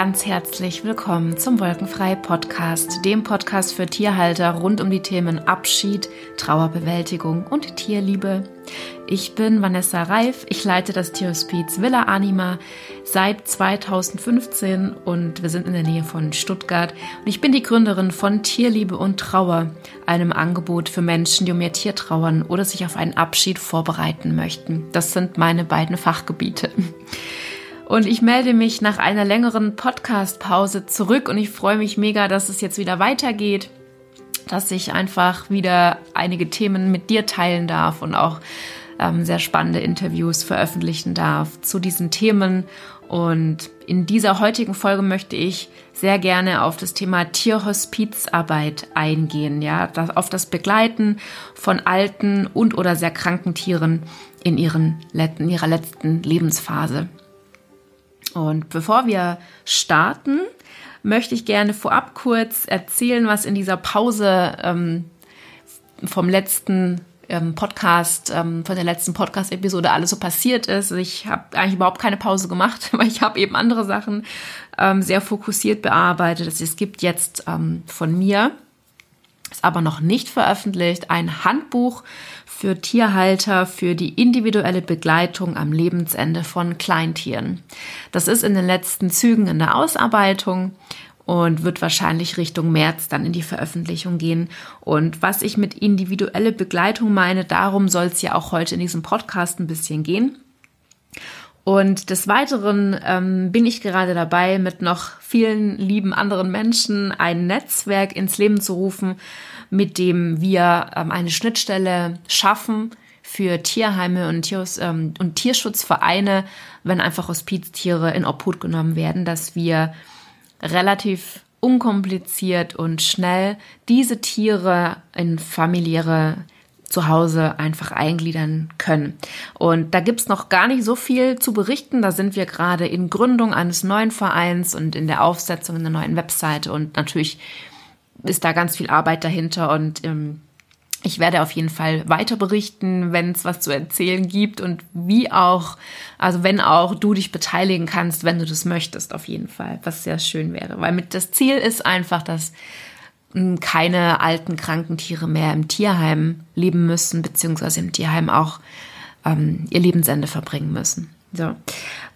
ganz herzlich willkommen zum Wolkenfrei Podcast, dem Podcast für Tierhalter rund um die Themen Abschied, Trauerbewältigung und Tierliebe. Ich bin Vanessa Reif, ich leite das Tierhospiz Villa Anima seit 2015 und wir sind in der Nähe von Stuttgart und ich bin die Gründerin von Tierliebe und Trauer, einem Angebot für Menschen, die um ihr Tier trauern oder sich auf einen Abschied vorbereiten möchten. Das sind meine beiden Fachgebiete. Und ich melde mich nach einer längeren Podcast-Pause zurück und ich freue mich mega, dass es jetzt wieder weitergeht, dass ich einfach wieder einige Themen mit dir teilen darf und auch ähm, sehr spannende Interviews veröffentlichen darf zu diesen Themen. Und in dieser heutigen Folge möchte ich sehr gerne auf das Thema Tierhospizarbeit eingehen, ja, das, auf das Begleiten von alten und oder sehr kranken Tieren in, ihren, in ihrer letzten Lebensphase. Und bevor wir starten, möchte ich gerne vorab kurz erzählen, was in dieser Pause ähm, vom letzten ähm, Podcast, ähm, von der letzten Podcast-Episode alles so passiert ist. Ich habe eigentlich überhaupt keine Pause gemacht, weil ich habe eben andere Sachen ähm, sehr fokussiert bearbeitet. Es gibt jetzt ähm, von mir, ist aber noch nicht veröffentlicht, ein Handbuch für Tierhalter für die individuelle Begleitung am Lebensende von Kleintieren. Das ist in den letzten Zügen in der Ausarbeitung und wird wahrscheinlich Richtung März dann in die Veröffentlichung gehen. Und was ich mit individuelle Begleitung meine, darum soll es ja auch heute in diesem Podcast ein bisschen gehen. Und des Weiteren ähm, bin ich gerade dabei, mit noch vielen lieben anderen Menschen ein Netzwerk ins Leben zu rufen, mit dem wir ähm, eine Schnittstelle schaffen für Tierheime und, Tiers, ähm, und Tierschutzvereine, wenn einfach Hospiztiere in Obhut genommen werden, dass wir relativ unkompliziert und schnell diese Tiere in familiäre zu Hause einfach eingliedern können. Und da gibt's noch gar nicht so viel zu berichten. Da sind wir gerade in Gründung eines neuen Vereins und in der Aufsetzung einer neuen Webseite. Und natürlich ist da ganz viel Arbeit dahinter und ähm, ich werde auf jeden Fall weiter berichten, wenn es was zu erzählen gibt und wie auch, also wenn auch du dich beteiligen kannst, wenn du das möchtest, auf jeden Fall, was sehr schön wäre. Weil mit das Ziel ist einfach, dass keine alten, kranken Tiere mehr im Tierheim leben müssen, beziehungsweise im Tierheim auch ähm, ihr Lebensende verbringen müssen. So,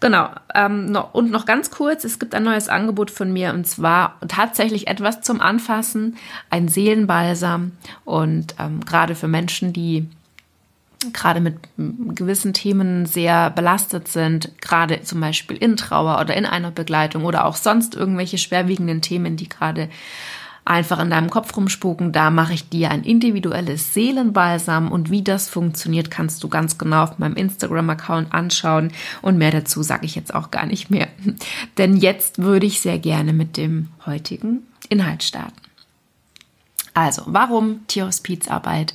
genau. Ähm, noch, und noch ganz kurz, es gibt ein neues Angebot von mir und zwar tatsächlich etwas zum Anfassen, ein Seelenbalsam und ähm, gerade für Menschen, die gerade mit gewissen Themen sehr belastet sind, gerade zum Beispiel in Trauer oder in einer Begleitung oder auch sonst irgendwelche schwerwiegenden Themen, die gerade einfach in deinem Kopf rumspuken. Da mache ich dir ein individuelles Seelenbalsam und wie das funktioniert, kannst du ganz genau auf meinem Instagram-Account anschauen. Und mehr dazu sage ich jetzt auch gar nicht mehr. Denn jetzt würde ich sehr gerne mit dem heutigen Inhalt starten. Also, warum Tierhospizarbeit?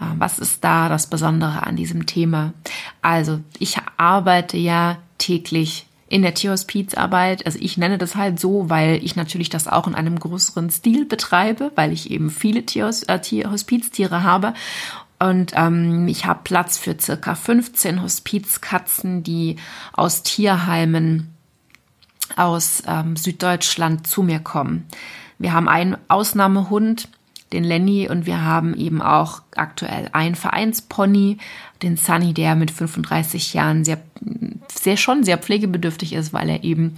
Äh, was ist da das Besondere an diesem Thema? Also, ich arbeite ja täglich in der Tierhospizarbeit. Also ich nenne das halt so, weil ich natürlich das auch in einem größeren Stil betreibe, weil ich eben viele Tierhos äh, Tierhospiztiere habe. Und ähm, ich habe Platz für circa 15 Hospizkatzen, die aus Tierheimen aus ähm, Süddeutschland zu mir kommen. Wir haben einen Ausnahmehund, den Lenny, und wir haben eben auch aktuell einen Vereinspony, den Sunny, der mit 35 Jahren sehr, sehr schon sehr pflegebedürftig ist, weil er eben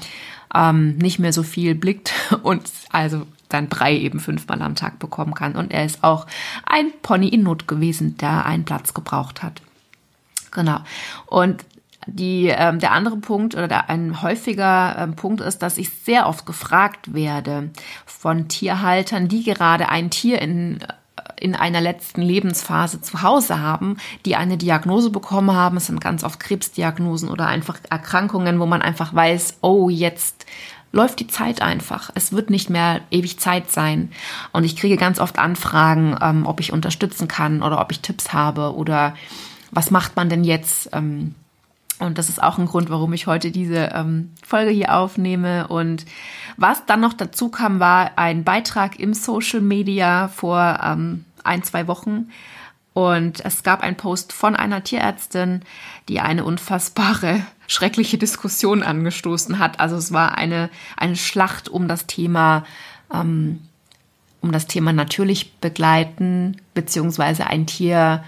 ähm, nicht mehr so viel blickt und also sein Brei eben fünfmal am Tag bekommen kann. Und er ist auch ein Pony in Not gewesen, der einen Platz gebraucht hat. Genau. Und die, ähm, der andere Punkt oder der, ein häufiger ähm, Punkt ist, dass ich sehr oft gefragt werde von Tierhaltern, die gerade ein Tier in in einer letzten Lebensphase zu Hause haben, die eine Diagnose bekommen haben. Es sind ganz oft Krebsdiagnosen oder einfach Erkrankungen, wo man einfach weiß, oh, jetzt läuft die Zeit einfach. Es wird nicht mehr ewig Zeit sein. Und ich kriege ganz oft Anfragen, ähm, ob ich unterstützen kann oder ob ich Tipps habe oder was macht man denn jetzt? Ähm, und das ist auch ein Grund, warum ich heute diese ähm, Folge hier aufnehme. Und was dann noch dazu kam, war ein Beitrag im Social Media vor ähm, ein, zwei Wochen. Und es gab einen Post von einer Tierärztin, die eine unfassbare schreckliche Diskussionen angestoßen hat. Also es war eine, eine Schlacht um das Thema, ähm, um das Thema natürlich begleiten, beziehungsweise ein Tier,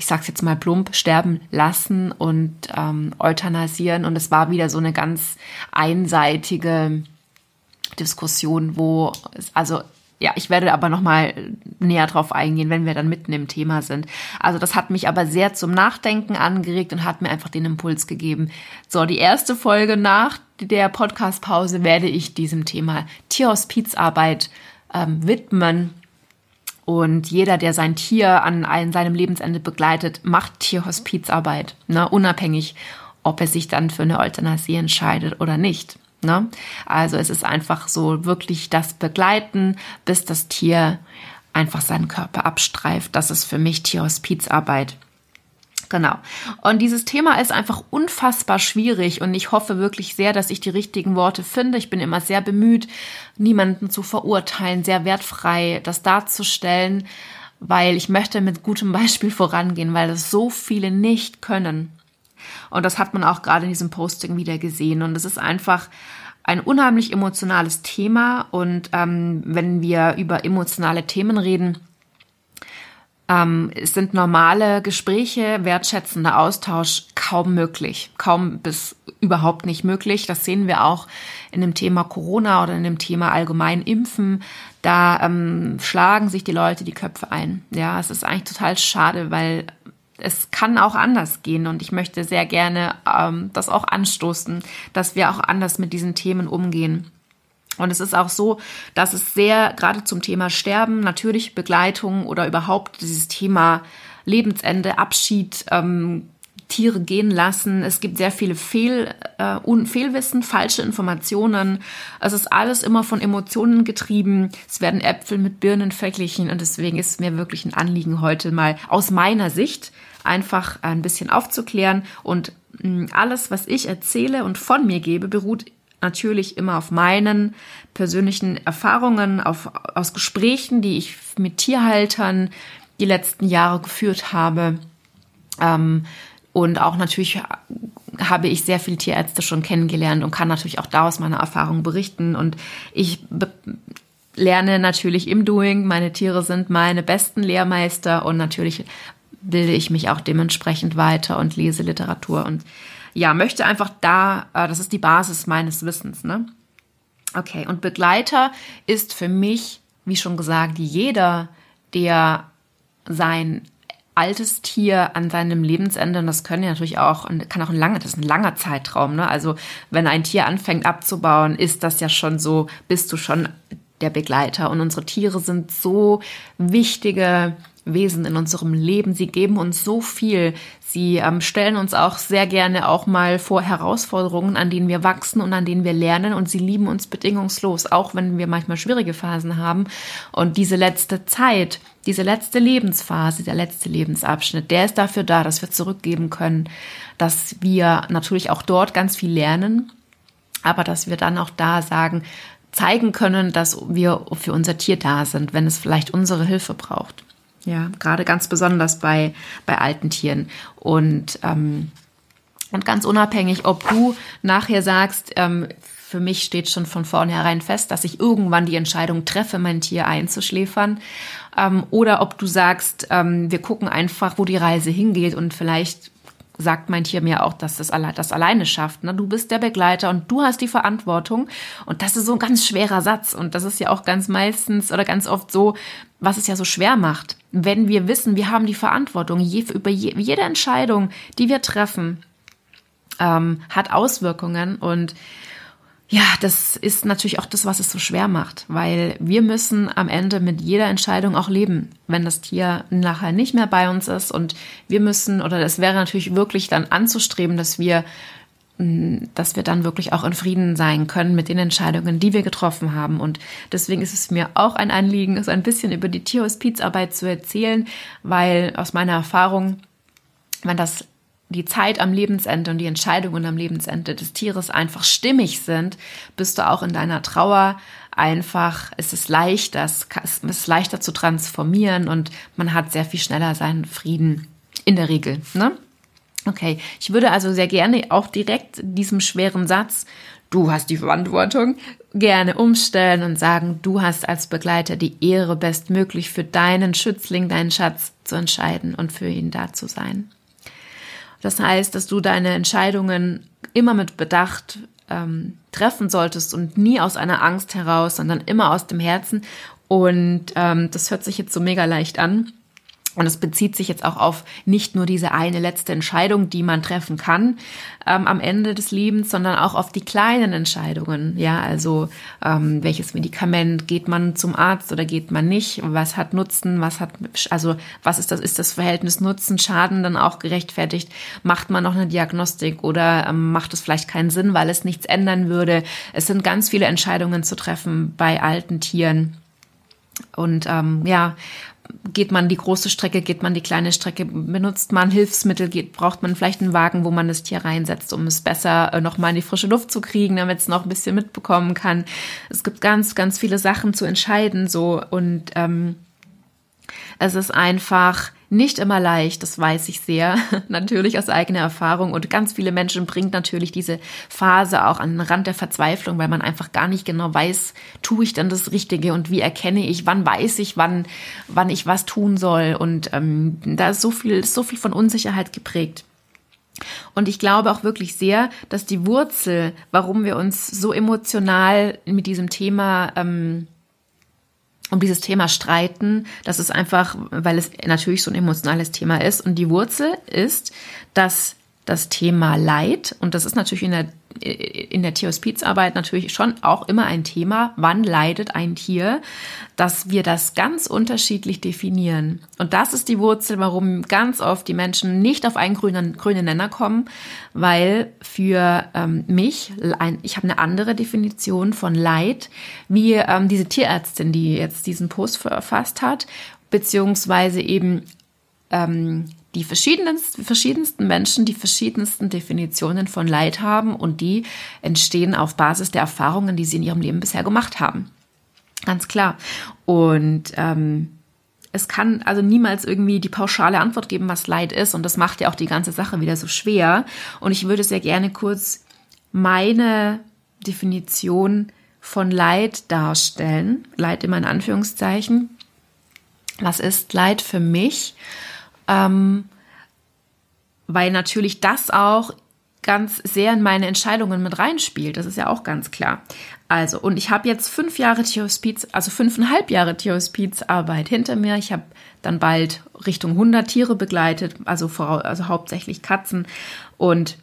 ich sag's jetzt mal plump, sterben lassen und ähm, euthanasieren. Und es war wieder so eine ganz einseitige Diskussion, wo es, also ja, ich werde aber noch mal näher drauf eingehen, wenn wir dann mitten im Thema sind. Also das hat mich aber sehr zum Nachdenken angeregt und hat mir einfach den Impuls gegeben. So, die erste Folge nach der Podcast-Pause werde ich diesem Thema Tierhospizarbeit ähm, widmen. Und jeder, der sein Tier an, an seinem Lebensende begleitet, macht Tierhospizarbeit, ne? unabhängig, ob er sich dann für eine Euthanasie entscheidet oder nicht. Ne? Also es ist einfach so wirklich das Begleiten, bis das Tier einfach seinen Körper abstreift. Das ist für mich Tierhospizarbeit. Genau. Und dieses Thema ist einfach unfassbar schwierig und ich hoffe wirklich sehr, dass ich die richtigen Worte finde. Ich bin immer sehr bemüht, niemanden zu verurteilen, sehr wertfrei das darzustellen, weil ich möchte mit gutem Beispiel vorangehen, weil es so viele nicht können. Und das hat man auch gerade in diesem Posting wieder gesehen. Und es ist einfach ein unheimlich emotionales Thema. Und ähm, wenn wir über emotionale Themen reden, ähm, sind normale Gespräche, wertschätzender Austausch kaum möglich, kaum bis überhaupt nicht möglich. Das sehen wir auch in dem Thema Corona oder in dem Thema allgemein Impfen. Da ähm, schlagen sich die Leute die Köpfe ein. Ja, es ist eigentlich total schade, weil es kann auch anders gehen und ich möchte sehr gerne ähm, das auch anstoßen, dass wir auch anders mit diesen Themen umgehen. Und es ist auch so, dass es sehr, gerade zum Thema Sterben, natürlich Begleitung oder überhaupt dieses Thema Lebensende, Abschied, ähm, Tiere gehen lassen. Es gibt sehr viele Fehl, äh, Fehlwissen, falsche Informationen. Es ist alles immer von Emotionen getrieben. Es werden Äpfel mit Birnen verglichen und deswegen ist es mir wirklich ein Anliegen heute mal aus meiner Sicht einfach ein bisschen aufzuklären. Und mm, alles, was ich erzähle und von mir gebe, beruht natürlich immer auf meinen persönlichen Erfahrungen, auf, aus Gesprächen, die ich mit Tierhaltern die letzten Jahre geführt habe. Ähm, und auch natürlich habe ich sehr viele Tierärzte schon kennengelernt und kann natürlich auch da aus meiner Erfahrung berichten. Und ich lerne natürlich im Doing. Meine Tiere sind meine besten Lehrmeister und natürlich bilde ich mich auch dementsprechend weiter und lese Literatur und ja, möchte einfach da, äh, das ist die Basis meines Wissens, ne? Okay, und Begleiter ist für mich, wie schon gesagt, jeder, der sein altes Tier an seinem Lebensende, und das können ja natürlich auch, kann auch ein langer, das ist ein langer Zeitraum, ne? Also wenn ein Tier anfängt abzubauen, ist das ja schon so, bist du schon der Begleiter. Und unsere Tiere sind so wichtige Wesen in unserem Leben. Sie geben uns so viel. Sie ähm, stellen uns auch sehr gerne auch mal vor Herausforderungen, an denen wir wachsen und an denen wir lernen. Und sie lieben uns bedingungslos, auch wenn wir manchmal schwierige Phasen haben. Und diese letzte Zeit, diese letzte Lebensphase, der letzte Lebensabschnitt, der ist dafür da, dass wir zurückgeben können, dass wir natürlich auch dort ganz viel lernen, aber dass wir dann auch da sagen, zeigen können, dass wir für unser Tier da sind, wenn es vielleicht unsere Hilfe braucht. Ja, gerade ganz besonders bei, bei alten Tieren. Und, ähm, und ganz unabhängig, ob du nachher sagst, ähm, für mich steht schon von vornherein fest, dass ich irgendwann die Entscheidung treffe, mein Tier einzuschläfern. Ähm, oder ob du sagst, ähm, wir gucken einfach, wo die Reise hingeht und vielleicht sagt mein Tier mir auch, dass das, alle, das alleine schafft. Ne? Du bist der Begleiter und du hast die Verantwortung. Und das ist so ein ganz schwerer Satz. Und das ist ja auch ganz meistens oder ganz oft so, was es ja so schwer macht. Wenn wir wissen, wir haben die Verantwortung je, über je, jede Entscheidung, die wir treffen, ähm, hat Auswirkungen und ja, das ist natürlich auch das, was es so schwer macht, weil wir müssen am Ende mit jeder Entscheidung auch leben, wenn das Tier nachher nicht mehr bei uns ist und wir müssen, oder es wäre natürlich wirklich dann anzustreben, dass wir, dass wir dann wirklich auch in Frieden sein können mit den Entscheidungen, die wir getroffen haben. Und deswegen ist es mir auch ein Anliegen, so ein bisschen über die Tierhospizarbeit zu erzählen, weil aus meiner Erfahrung, wenn das die Zeit am Lebensende und die Entscheidungen am Lebensende des Tieres einfach stimmig sind, bist du auch in deiner Trauer einfach, es ist leichter, es ist leichter zu transformieren und man hat sehr viel schneller seinen Frieden in der Regel. Ne? Okay, ich würde also sehr gerne auch direkt diesem schweren Satz, du hast die Verantwortung, gerne umstellen und sagen, du hast als Begleiter die Ehre, bestmöglich für deinen Schützling, deinen Schatz zu entscheiden und für ihn da zu sein. Das heißt, dass du deine Entscheidungen immer mit Bedacht ähm, treffen solltest und nie aus einer Angst heraus, sondern immer aus dem Herzen. Und ähm, das hört sich jetzt so mega leicht an. Und es bezieht sich jetzt auch auf nicht nur diese eine letzte Entscheidung, die man treffen kann ähm, am Ende des Lebens, sondern auch auf die kleinen Entscheidungen. Ja, also ähm, welches Medikament geht man zum Arzt oder geht man nicht? Was hat Nutzen? Was hat also was ist das? Ist das Verhältnis Nutzen Schaden dann auch gerechtfertigt? Macht man noch eine Diagnostik oder ähm, macht es vielleicht keinen Sinn, weil es nichts ändern würde? Es sind ganz viele Entscheidungen zu treffen bei alten Tieren. Und ähm, ja, geht man die große Strecke, geht man die kleine Strecke, benutzt man Hilfsmittel, geht, braucht man vielleicht einen Wagen, wo man das Tier reinsetzt, um es besser äh, nochmal in die frische Luft zu kriegen, damit es noch ein bisschen mitbekommen kann. Es gibt ganz, ganz viele Sachen zu entscheiden, so und ähm, es ist einfach nicht immer leicht, das weiß ich sehr, natürlich aus eigener Erfahrung. Und ganz viele Menschen bringt natürlich diese Phase auch an den Rand der Verzweiflung, weil man einfach gar nicht genau weiß, tue ich dann das Richtige und wie erkenne ich, wann weiß ich, wann, wann ich was tun soll. Und ähm, da ist so viel, so viel von Unsicherheit geprägt. Und ich glaube auch wirklich sehr, dass die Wurzel, warum wir uns so emotional mit diesem Thema ähm, um dieses Thema streiten. Das ist einfach, weil es natürlich so ein emotionales Thema ist. Und die Wurzel ist, dass das Thema Leid, und das ist natürlich in der, in der Tierhospizarbeit natürlich schon auch immer ein Thema, wann leidet ein Tier, dass wir das ganz unterschiedlich definieren. Und das ist die Wurzel, warum ganz oft die Menschen nicht auf einen grünen, grünen Nenner kommen, weil für ähm, mich, ein, ich habe eine andere Definition von Leid, wie ähm, diese Tierärztin, die jetzt diesen Post verfasst hat, beziehungsweise eben ähm, die verschiedensten, verschiedensten Menschen die verschiedensten Definitionen von Leid haben und die entstehen auf Basis der Erfahrungen, die sie in ihrem Leben bisher gemacht haben. Ganz klar. Und ähm, es kann also niemals irgendwie die pauschale Antwort geben, was Leid ist. Und das macht ja auch die ganze Sache wieder so schwer. Und ich würde sehr gerne kurz meine Definition von Leid darstellen. Leid immer in Anführungszeichen. Was ist Leid für mich? Ähm, weil natürlich das auch ganz sehr in meine Entscheidungen mit reinspielt. Das ist ja auch ganz klar. Also, und ich habe jetzt fünf Jahre Tierhospiz, also fünfeinhalb Jahre Tierhospizarbeit hinter mir. Ich habe dann bald Richtung 100 Tiere begleitet, also, vor, also hauptsächlich Katzen. Und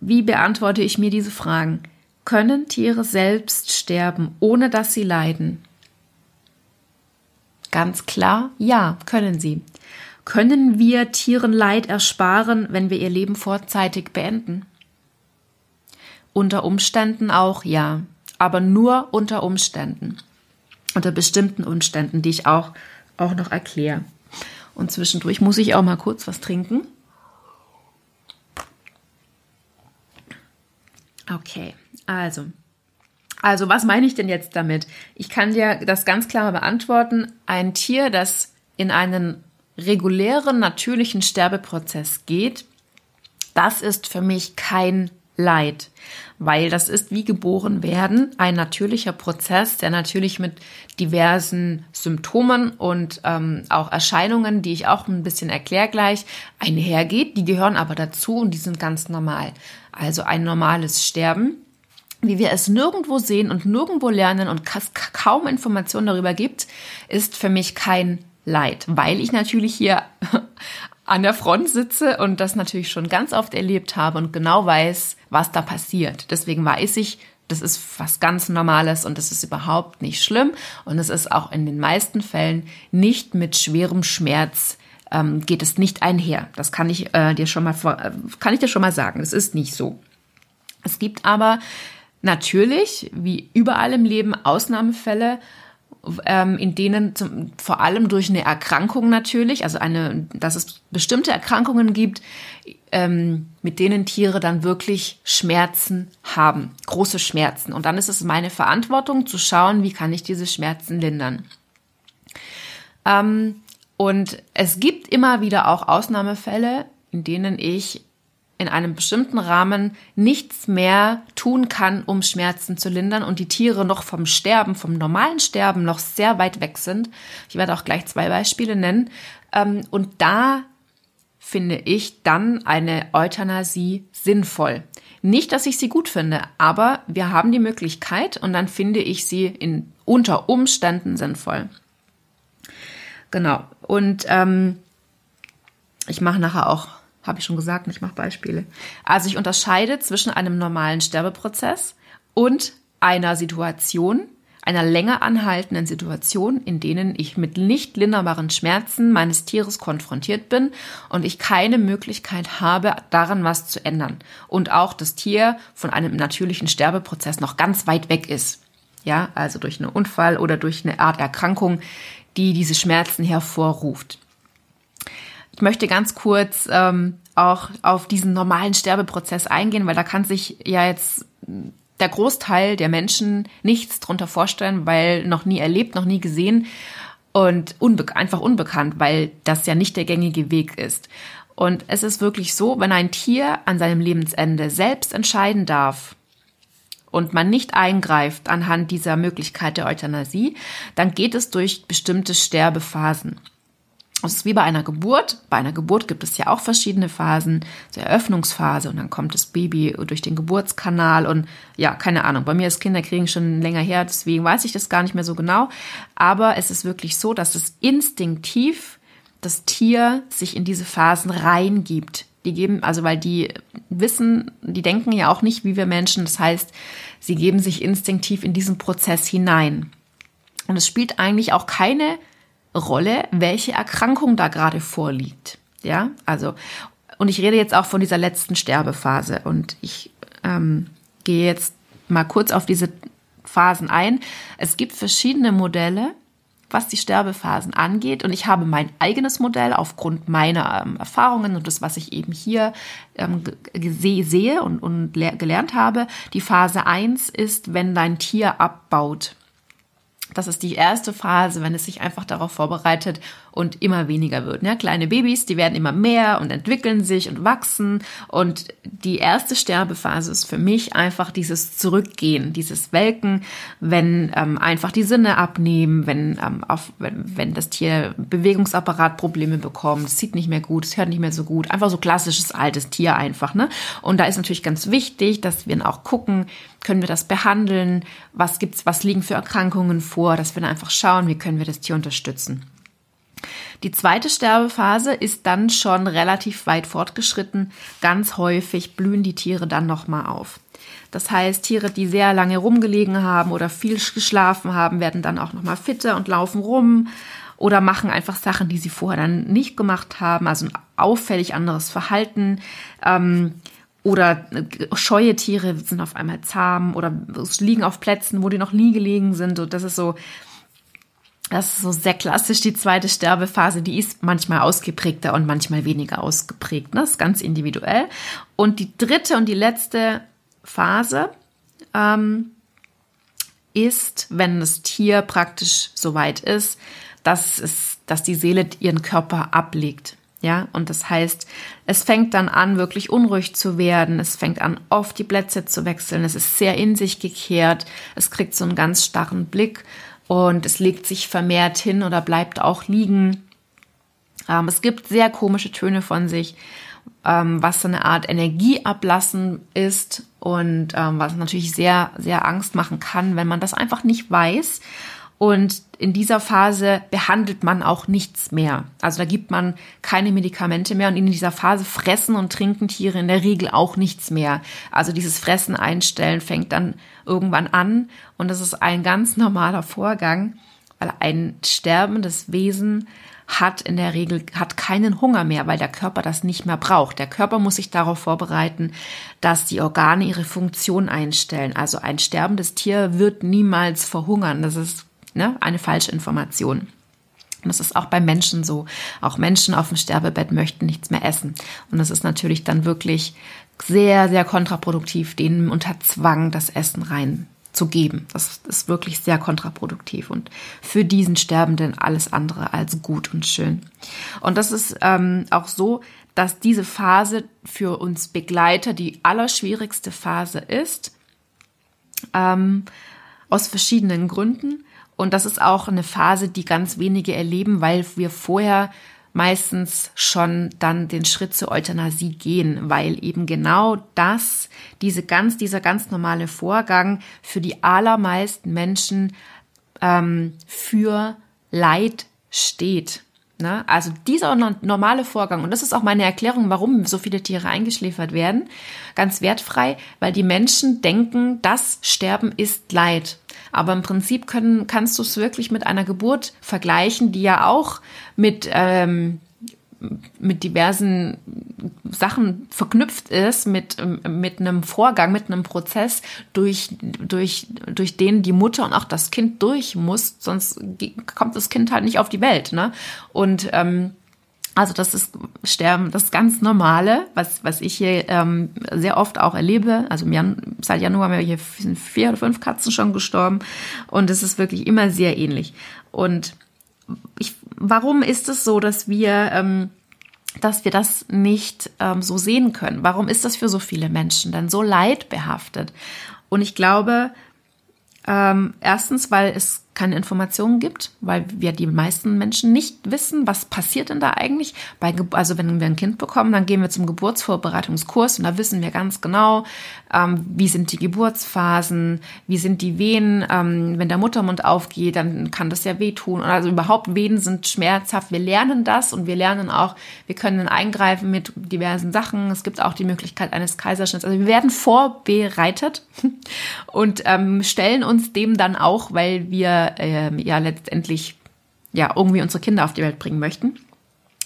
wie beantworte ich mir diese Fragen? Können Tiere selbst sterben, ohne dass sie leiden? Ganz klar, ja, können sie. Können wir Tieren Leid ersparen, wenn wir ihr Leben vorzeitig beenden? Unter Umständen auch ja, aber nur unter Umständen. Unter bestimmten Umständen, die ich auch, auch noch erkläre. Und zwischendurch muss ich auch mal kurz was trinken. Okay, also. Also, was meine ich denn jetzt damit? Ich kann dir das ganz klar beantworten. Ein Tier, das in einen regulären, natürlichen Sterbeprozess geht, das ist für mich kein Leid, weil das ist wie geboren werden, ein natürlicher Prozess, der natürlich mit diversen Symptomen und ähm, auch Erscheinungen, die ich auch ein bisschen erkläre gleich, einhergeht. Die gehören aber dazu und die sind ganz normal. Also ein normales Sterben, wie wir es nirgendwo sehen und nirgendwo lernen und kaum Informationen darüber gibt, ist für mich kein leid, weil ich natürlich hier an der Front sitze und das natürlich schon ganz oft erlebt habe und genau weiß, was da passiert. Deswegen weiß ich, das ist was ganz Normales und das ist überhaupt nicht schlimm und es ist auch in den meisten Fällen nicht mit schwerem Schmerz ähm, geht es nicht einher. Das kann ich äh, dir schon mal äh, kann ich dir schon mal sagen. Es ist nicht so. Es gibt aber natürlich, wie überall im Leben, Ausnahmefälle, ähm, in denen zum, vor allem durch eine Erkrankung natürlich, also eine, dass es bestimmte Erkrankungen gibt, ähm, mit denen Tiere dann wirklich Schmerzen haben, große Schmerzen. Und dann ist es meine Verantwortung zu schauen, wie kann ich diese Schmerzen lindern. Ähm, und es gibt immer wieder auch Ausnahmefälle, in denen ich in einem bestimmten Rahmen nichts mehr tun kann, um Schmerzen zu lindern und die Tiere noch vom Sterben, vom normalen Sterben noch sehr weit weg sind. Ich werde auch gleich zwei Beispiele nennen. Ähm, und da finde ich dann eine Euthanasie sinnvoll. Nicht, dass ich sie gut finde, aber wir haben die Möglichkeit und dann finde ich sie in unter Umständen sinnvoll. Genau. Und ähm, ich mache nachher auch habe ich schon gesagt, ich mache Beispiele. Also ich unterscheide zwischen einem normalen Sterbeprozess und einer Situation, einer länger anhaltenden Situation, in denen ich mit nicht linderbaren Schmerzen meines Tieres konfrontiert bin und ich keine Möglichkeit habe, daran was zu ändern. Und auch das Tier von einem natürlichen Sterbeprozess noch ganz weit weg ist. Ja, also durch einen Unfall oder durch eine Art Erkrankung, die diese Schmerzen hervorruft. Ich möchte ganz kurz ähm, auch auf diesen normalen Sterbeprozess eingehen, weil da kann sich ja jetzt der Großteil der Menschen nichts drunter vorstellen, weil noch nie erlebt, noch nie gesehen und unbe einfach unbekannt, weil das ja nicht der gängige Weg ist. Und es ist wirklich so, wenn ein Tier an seinem Lebensende selbst entscheiden darf und man nicht eingreift anhand dieser Möglichkeit der Euthanasie, dann geht es durch bestimmte Sterbephasen. Es ist wie bei einer Geburt. Bei einer Geburt gibt es ja auch verschiedene Phasen, so Eröffnungsphase und dann kommt das Baby durch den Geburtskanal und ja, keine Ahnung. Bei mir ist Kinderkriegen schon länger her, deswegen weiß ich das gar nicht mehr so genau. Aber es ist wirklich so, dass es instinktiv das Tier sich in diese Phasen reingibt. Die geben, also weil die wissen, die denken ja auch nicht wie wir Menschen. Das heißt, sie geben sich instinktiv in diesen Prozess hinein. Und es spielt eigentlich auch keine Rolle, welche Erkrankung da gerade vorliegt. Ja, also, und ich rede jetzt auch von dieser letzten Sterbephase und ich ähm, gehe jetzt mal kurz auf diese Phasen ein. Es gibt verschiedene Modelle, was die Sterbephasen angeht. Und ich habe mein eigenes Modell aufgrund meiner ähm, Erfahrungen und das, was ich eben hier ähm, sehe und, und gelernt habe. Die Phase 1 ist, wenn dein Tier abbaut. Das ist die erste Phase, wenn es sich einfach darauf vorbereitet und immer weniger wird. Ja, kleine Babys, die werden immer mehr und entwickeln sich und wachsen. Und die erste Sterbephase ist für mich einfach dieses Zurückgehen, dieses Welken, wenn ähm, einfach die Sinne abnehmen, wenn, ähm, auf, wenn, wenn das Tier Bewegungsapparat Probleme bekommt, es sieht nicht mehr gut, es hört nicht mehr so gut. Einfach so klassisches altes Tier einfach. Ne? Und da ist natürlich ganz wichtig, dass wir auch gucken, können wir das behandeln? Was gibt's, was liegen für Erkrankungen vor? Dass wir dann einfach schauen, wie können wir das Tier unterstützen. Die zweite Sterbephase ist dann schon relativ weit fortgeschritten. Ganz häufig blühen die Tiere dann nochmal auf. Das heißt, Tiere, die sehr lange rumgelegen haben oder viel geschlafen haben, werden dann auch nochmal fitter und laufen rum oder machen einfach Sachen, die sie vorher dann nicht gemacht haben, also ein auffällig anderes Verhalten. Ähm, oder scheue Tiere sind auf einmal zahm oder liegen auf Plätzen, wo die noch nie gelegen sind. Und das ist so, das ist so sehr klassisch, die zweite Sterbephase, die ist manchmal ausgeprägter und manchmal weniger ausgeprägt. Ne? Das ist ganz individuell. Und die dritte und die letzte Phase ähm, ist, wenn das Tier praktisch so weit ist, dass, es, dass die Seele ihren Körper ablegt. Ja, und das heißt, es fängt dann an, wirklich unruhig zu werden. Es fängt an, oft die Plätze zu wechseln. Es ist sehr in sich gekehrt. Es kriegt so einen ganz starren Blick und es legt sich vermehrt hin oder bleibt auch liegen. Ähm, es gibt sehr komische Töne von sich, ähm, was so eine Art Energieablassen ist und ähm, was natürlich sehr, sehr Angst machen kann, wenn man das einfach nicht weiß. Und in dieser Phase behandelt man auch nichts mehr. Also da gibt man keine Medikamente mehr und in dieser Phase fressen und trinken Tiere in der Regel auch nichts mehr. Also dieses Fressen einstellen fängt dann irgendwann an und das ist ein ganz normaler Vorgang, weil ein sterbendes Wesen hat in der Regel hat keinen Hunger mehr, weil der Körper das nicht mehr braucht. Der Körper muss sich darauf vorbereiten, dass die Organe ihre Funktion einstellen. Also ein sterbendes Tier wird niemals verhungern. Das ist ne, eine falsche Information. Und das ist auch bei Menschen so. Auch Menschen auf dem Sterbebett möchten nichts mehr essen. Und das ist natürlich dann wirklich sehr, sehr kontraproduktiv, denen unter Zwang das Essen reinzugeben. Das ist wirklich sehr kontraproduktiv und für diesen Sterbenden alles andere als gut und schön. Und das ist ähm, auch so, dass diese Phase für uns Begleiter die allerschwierigste Phase ist, ähm, aus verschiedenen Gründen. Und das ist auch eine Phase, die ganz wenige erleben, weil wir vorher meistens schon dann den Schritt zur Euthanasie gehen, weil eben genau das, diese ganz, dieser ganz normale Vorgang für die allermeisten Menschen ähm, für Leid steht. Ne? Also dieser normale Vorgang, und das ist auch meine Erklärung, warum so viele Tiere eingeschläfert werden, ganz wertfrei, weil die Menschen denken, das Sterben ist Leid. Aber im Prinzip können, kannst du es wirklich mit einer Geburt vergleichen, die ja auch mit ähm, mit diversen Sachen verknüpft ist, mit, mit einem Vorgang, mit einem Prozess, durch, durch, durch den die Mutter und auch das Kind durch muss, sonst kommt das Kind halt nicht auf die Welt. Ne? Und ähm, also das ist Sterben, das ganz Normale, was, was ich hier ähm, sehr oft auch erlebe. Also im Jan seit Januar haben wir hier sind vier oder fünf Katzen schon gestorben und es ist wirklich immer sehr ähnlich. Und ich, warum ist es so, dass wir, ähm, dass wir das nicht ähm, so sehen können? Warum ist das für so viele Menschen dann so leidbehaftet? Und ich glaube, ähm, erstens, weil es keine Informationen gibt, weil wir die meisten Menschen nicht wissen, was passiert denn da eigentlich. Bei, also wenn wir ein Kind bekommen, dann gehen wir zum Geburtsvorbereitungskurs und da wissen wir ganz genau, ähm, wie sind die Geburtsphasen, wie sind die Wehen. Ähm, wenn der Muttermund aufgeht, dann kann das ja wehtun. Also überhaupt Wehen sind schmerzhaft. Wir lernen das und wir lernen auch, wir können eingreifen mit diversen Sachen. Es gibt auch die Möglichkeit eines Kaiserschnitts. Also wir werden vorbereitet und ähm, stellen uns dem dann auch, weil wir äh, ja letztendlich ja irgendwie unsere Kinder auf die Welt bringen möchten.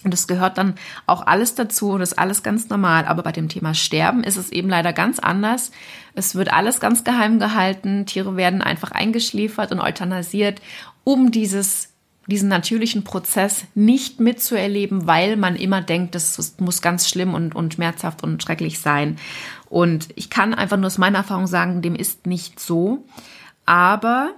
Und das gehört dann auch alles dazu, das ist alles ganz normal. Aber bei dem Thema Sterben ist es eben leider ganz anders. Es wird alles ganz geheim gehalten. Tiere werden einfach eingeschläfert und euthanasiert, um dieses, diesen natürlichen Prozess nicht mitzuerleben, weil man immer denkt, das muss ganz schlimm und, und schmerzhaft und schrecklich sein. Und ich kann einfach nur aus meiner Erfahrung sagen, dem ist nicht so. Aber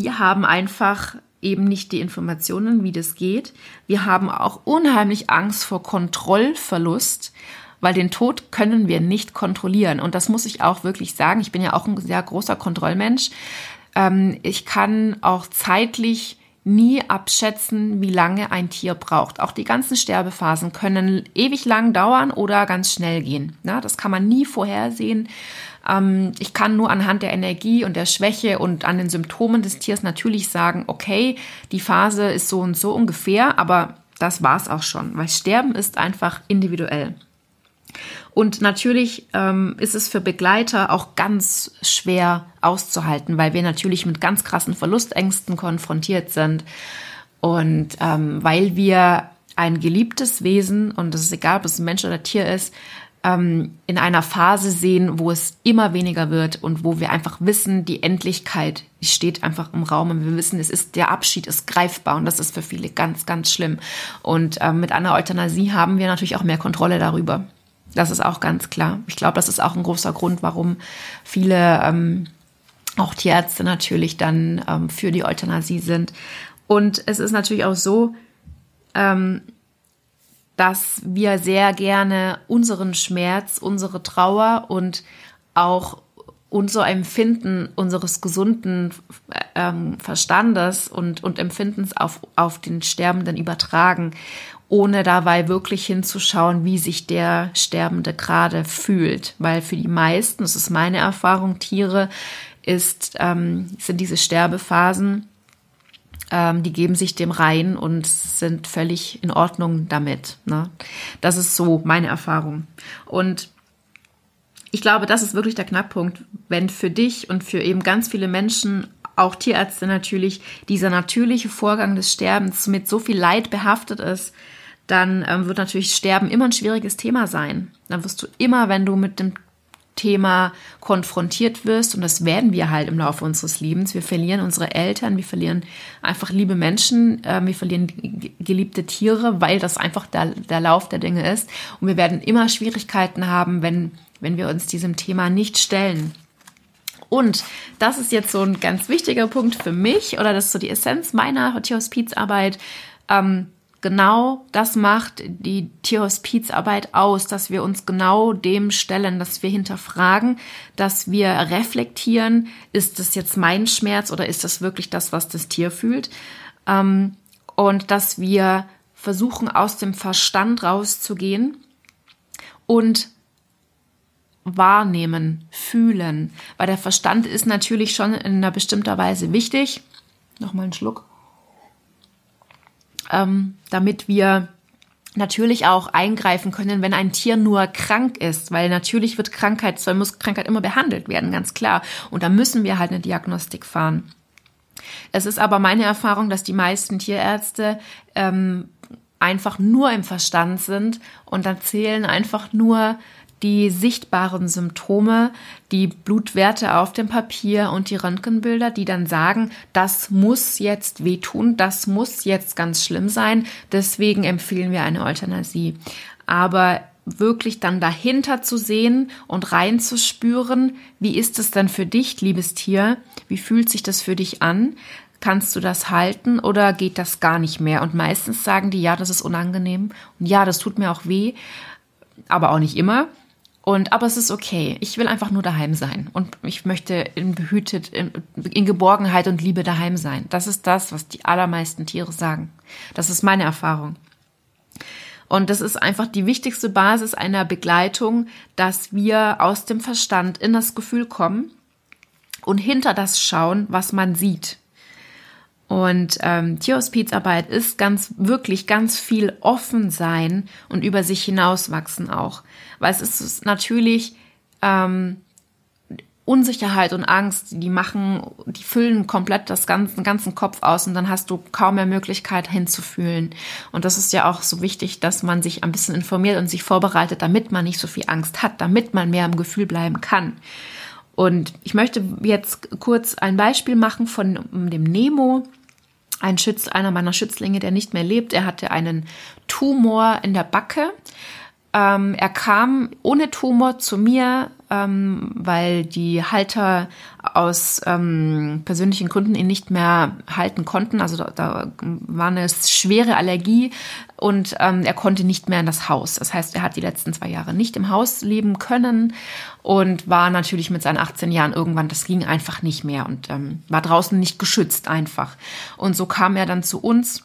wir haben einfach eben nicht die Informationen, wie das geht. Wir haben auch unheimlich Angst vor Kontrollverlust, weil den Tod können wir nicht kontrollieren. Und das muss ich auch wirklich sagen. Ich bin ja auch ein sehr großer Kontrollmensch. Ähm, ich kann auch zeitlich nie abschätzen, wie lange ein Tier braucht. Auch die ganzen Sterbephasen können ewig lang dauern oder ganz schnell gehen. das kann man nie vorhersehen. Ähm, ich kann nur anhand der Energie und der Schwäche und an den Symptomen des Tiers natürlich sagen, okay, die Phase ist so und so ungefähr, aber das war's auch schon, weil Sterben ist einfach individuell. Und natürlich ähm, ist es für Begleiter auch ganz schwer auszuhalten, weil wir natürlich mit ganz krassen Verlustängsten konfrontiert sind und ähm, weil wir ein geliebtes Wesen, und es ist egal, ob es ein Mensch oder Tier ist, ähm, in einer Phase sehen, wo es immer weniger wird und wo wir einfach wissen, die Endlichkeit steht einfach im Raum und wir wissen, es ist der Abschied ist greifbar und das ist für viele ganz, ganz schlimm. Und ähm, mit einer Euthanasie haben wir natürlich auch mehr Kontrolle darüber. Das ist auch ganz klar. Ich glaube, das ist auch ein großer Grund, warum viele ähm, auch Tierärzte natürlich dann ähm, für die Euthanasie sind. Und es ist natürlich auch so, ähm, dass wir sehr gerne unseren Schmerz, unsere Trauer und auch unser Empfinden unseres gesunden ähm, Verstandes und, und Empfindens auf, auf den Sterbenden übertragen, ohne dabei wirklich hinzuschauen, wie sich der Sterbende gerade fühlt. Weil für die meisten, das ist meine Erfahrung, Tiere, ist, ähm, sind diese Sterbephasen ähm, die geben sich dem rein und sind völlig in Ordnung damit. Ne? Das ist so meine Erfahrung. Und ich glaube, das ist wirklich der Knackpunkt, wenn für dich und für eben ganz viele Menschen, auch Tierärzte natürlich, dieser natürliche Vorgang des Sterbens mit so viel Leid behaftet ist, dann ähm, wird natürlich Sterben immer ein schwieriges Thema sein. Dann wirst du immer, wenn du mit dem Thema konfrontiert wirst, und das werden wir halt im Laufe unseres Lebens. Wir verlieren unsere Eltern, wir verlieren einfach liebe Menschen, äh, wir verlieren geliebte Tiere, weil das einfach der, der Lauf der Dinge ist. Und wir werden immer Schwierigkeiten haben, wenn, wenn wir uns diesem Thema nicht stellen. Und das ist jetzt so ein ganz wichtiger Punkt für mich, oder das ist so die Essenz meiner Tierhospizarbeit. Ähm, genau das macht die Tierhospizarbeit aus, dass wir uns genau dem stellen, dass wir hinterfragen, dass wir reflektieren, ist das jetzt mein Schmerz oder ist das wirklich das, was das Tier fühlt? Ähm, und dass wir versuchen, aus dem Verstand rauszugehen und wahrnehmen, fühlen. Weil der Verstand ist natürlich schon in einer bestimmter Weise wichtig. Nochmal einen Schluck ähm, damit wir natürlich auch eingreifen können, wenn ein Tier nur krank ist, weil natürlich wird Krankheit, soll muss Krankheit immer behandelt werden, ganz klar. Und da müssen wir halt eine Diagnostik fahren. Es ist aber meine Erfahrung, dass die meisten Tierärzte ähm, einfach nur im Verstand sind und dann zählen einfach nur die sichtbaren Symptome, die Blutwerte auf dem Papier und die Röntgenbilder, die dann sagen, das muss jetzt wehtun, das muss jetzt ganz schlimm sein, deswegen empfehlen wir eine Euthanasie. Aber wirklich dann dahinter zu sehen und reinzuspüren, wie ist es denn für dich, liebes Tier? Wie fühlt sich das für dich an? Kannst du das halten oder geht das gar nicht mehr? Und meistens sagen die, ja, das ist unangenehm und ja, das tut mir auch weh, aber auch nicht immer. Und, aber es ist okay. Ich will einfach nur daheim sein. Und ich möchte in behütet, in, in, Geborgenheit und Liebe daheim sein. Das ist das, was die allermeisten Tiere sagen. Das ist meine Erfahrung. Und das ist einfach die wichtigste Basis einer Begleitung, dass wir aus dem Verstand in das Gefühl kommen und hinter das schauen, was man sieht. Und ähm, Tierhospizarbeit ist ganz, wirklich ganz viel offen sein und über sich hinauswachsen auch. Weil es ist natürlich ähm, Unsicherheit und Angst, die machen, die füllen komplett das ganze, den ganzen Kopf aus und dann hast du kaum mehr Möglichkeit hinzufühlen. Und das ist ja auch so wichtig, dass man sich ein bisschen informiert und sich vorbereitet, damit man nicht so viel Angst hat, damit man mehr im Gefühl bleiben kann. Und ich möchte jetzt kurz ein Beispiel machen von dem Nemo ein Schütz, einer meiner Schützlinge, der nicht mehr lebt. Er hatte einen Tumor in der Backe. Ähm, er kam ohne Tumor zu mir, ähm, weil die Halter aus ähm, persönlichen Gründen ihn nicht mehr halten konnten. Also da, da war eine schwere Allergie und ähm, er konnte nicht mehr in das Haus. Das heißt, er hat die letzten zwei Jahre nicht im Haus leben können und war natürlich mit seinen 18 Jahren irgendwann, das ging einfach nicht mehr und ähm, war draußen nicht geschützt einfach. Und so kam er dann zu uns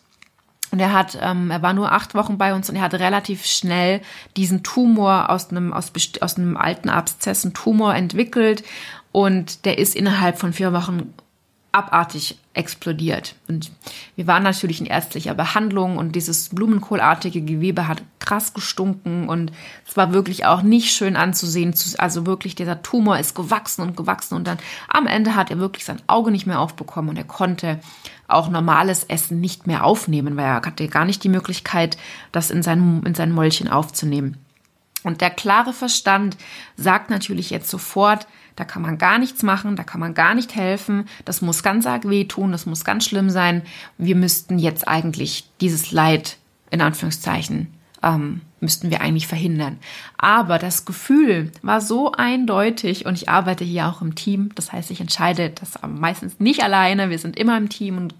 und er hat, ähm, er war nur acht Wochen bei uns und er hat relativ schnell diesen Tumor aus einem, aus, aus einem alten Abszess, Tumor entwickelt. Und der ist innerhalb von vier Wochen abartig explodiert. Und wir waren natürlich in ärztlicher Behandlung und dieses blumenkohlartige Gewebe hat krass gestunken und es war wirklich auch nicht schön anzusehen. Also wirklich, dieser Tumor ist gewachsen und gewachsen und dann am Ende hat er wirklich sein Auge nicht mehr aufbekommen und er konnte auch normales Essen nicht mehr aufnehmen, weil er hatte gar nicht die Möglichkeit, das in sein, in sein Mäulchen aufzunehmen. Und der klare Verstand sagt natürlich jetzt sofort, da kann man gar nichts machen, da kann man gar nicht helfen, das muss ganz arg wehtun, das muss ganz schlimm sein. Wir müssten jetzt eigentlich dieses Leid, in Anführungszeichen, ähm, müssten wir eigentlich verhindern. Aber das Gefühl war so eindeutig und ich arbeite hier auch im Team. Das heißt, ich entscheide das meistens nicht alleine. Wir sind immer im Team und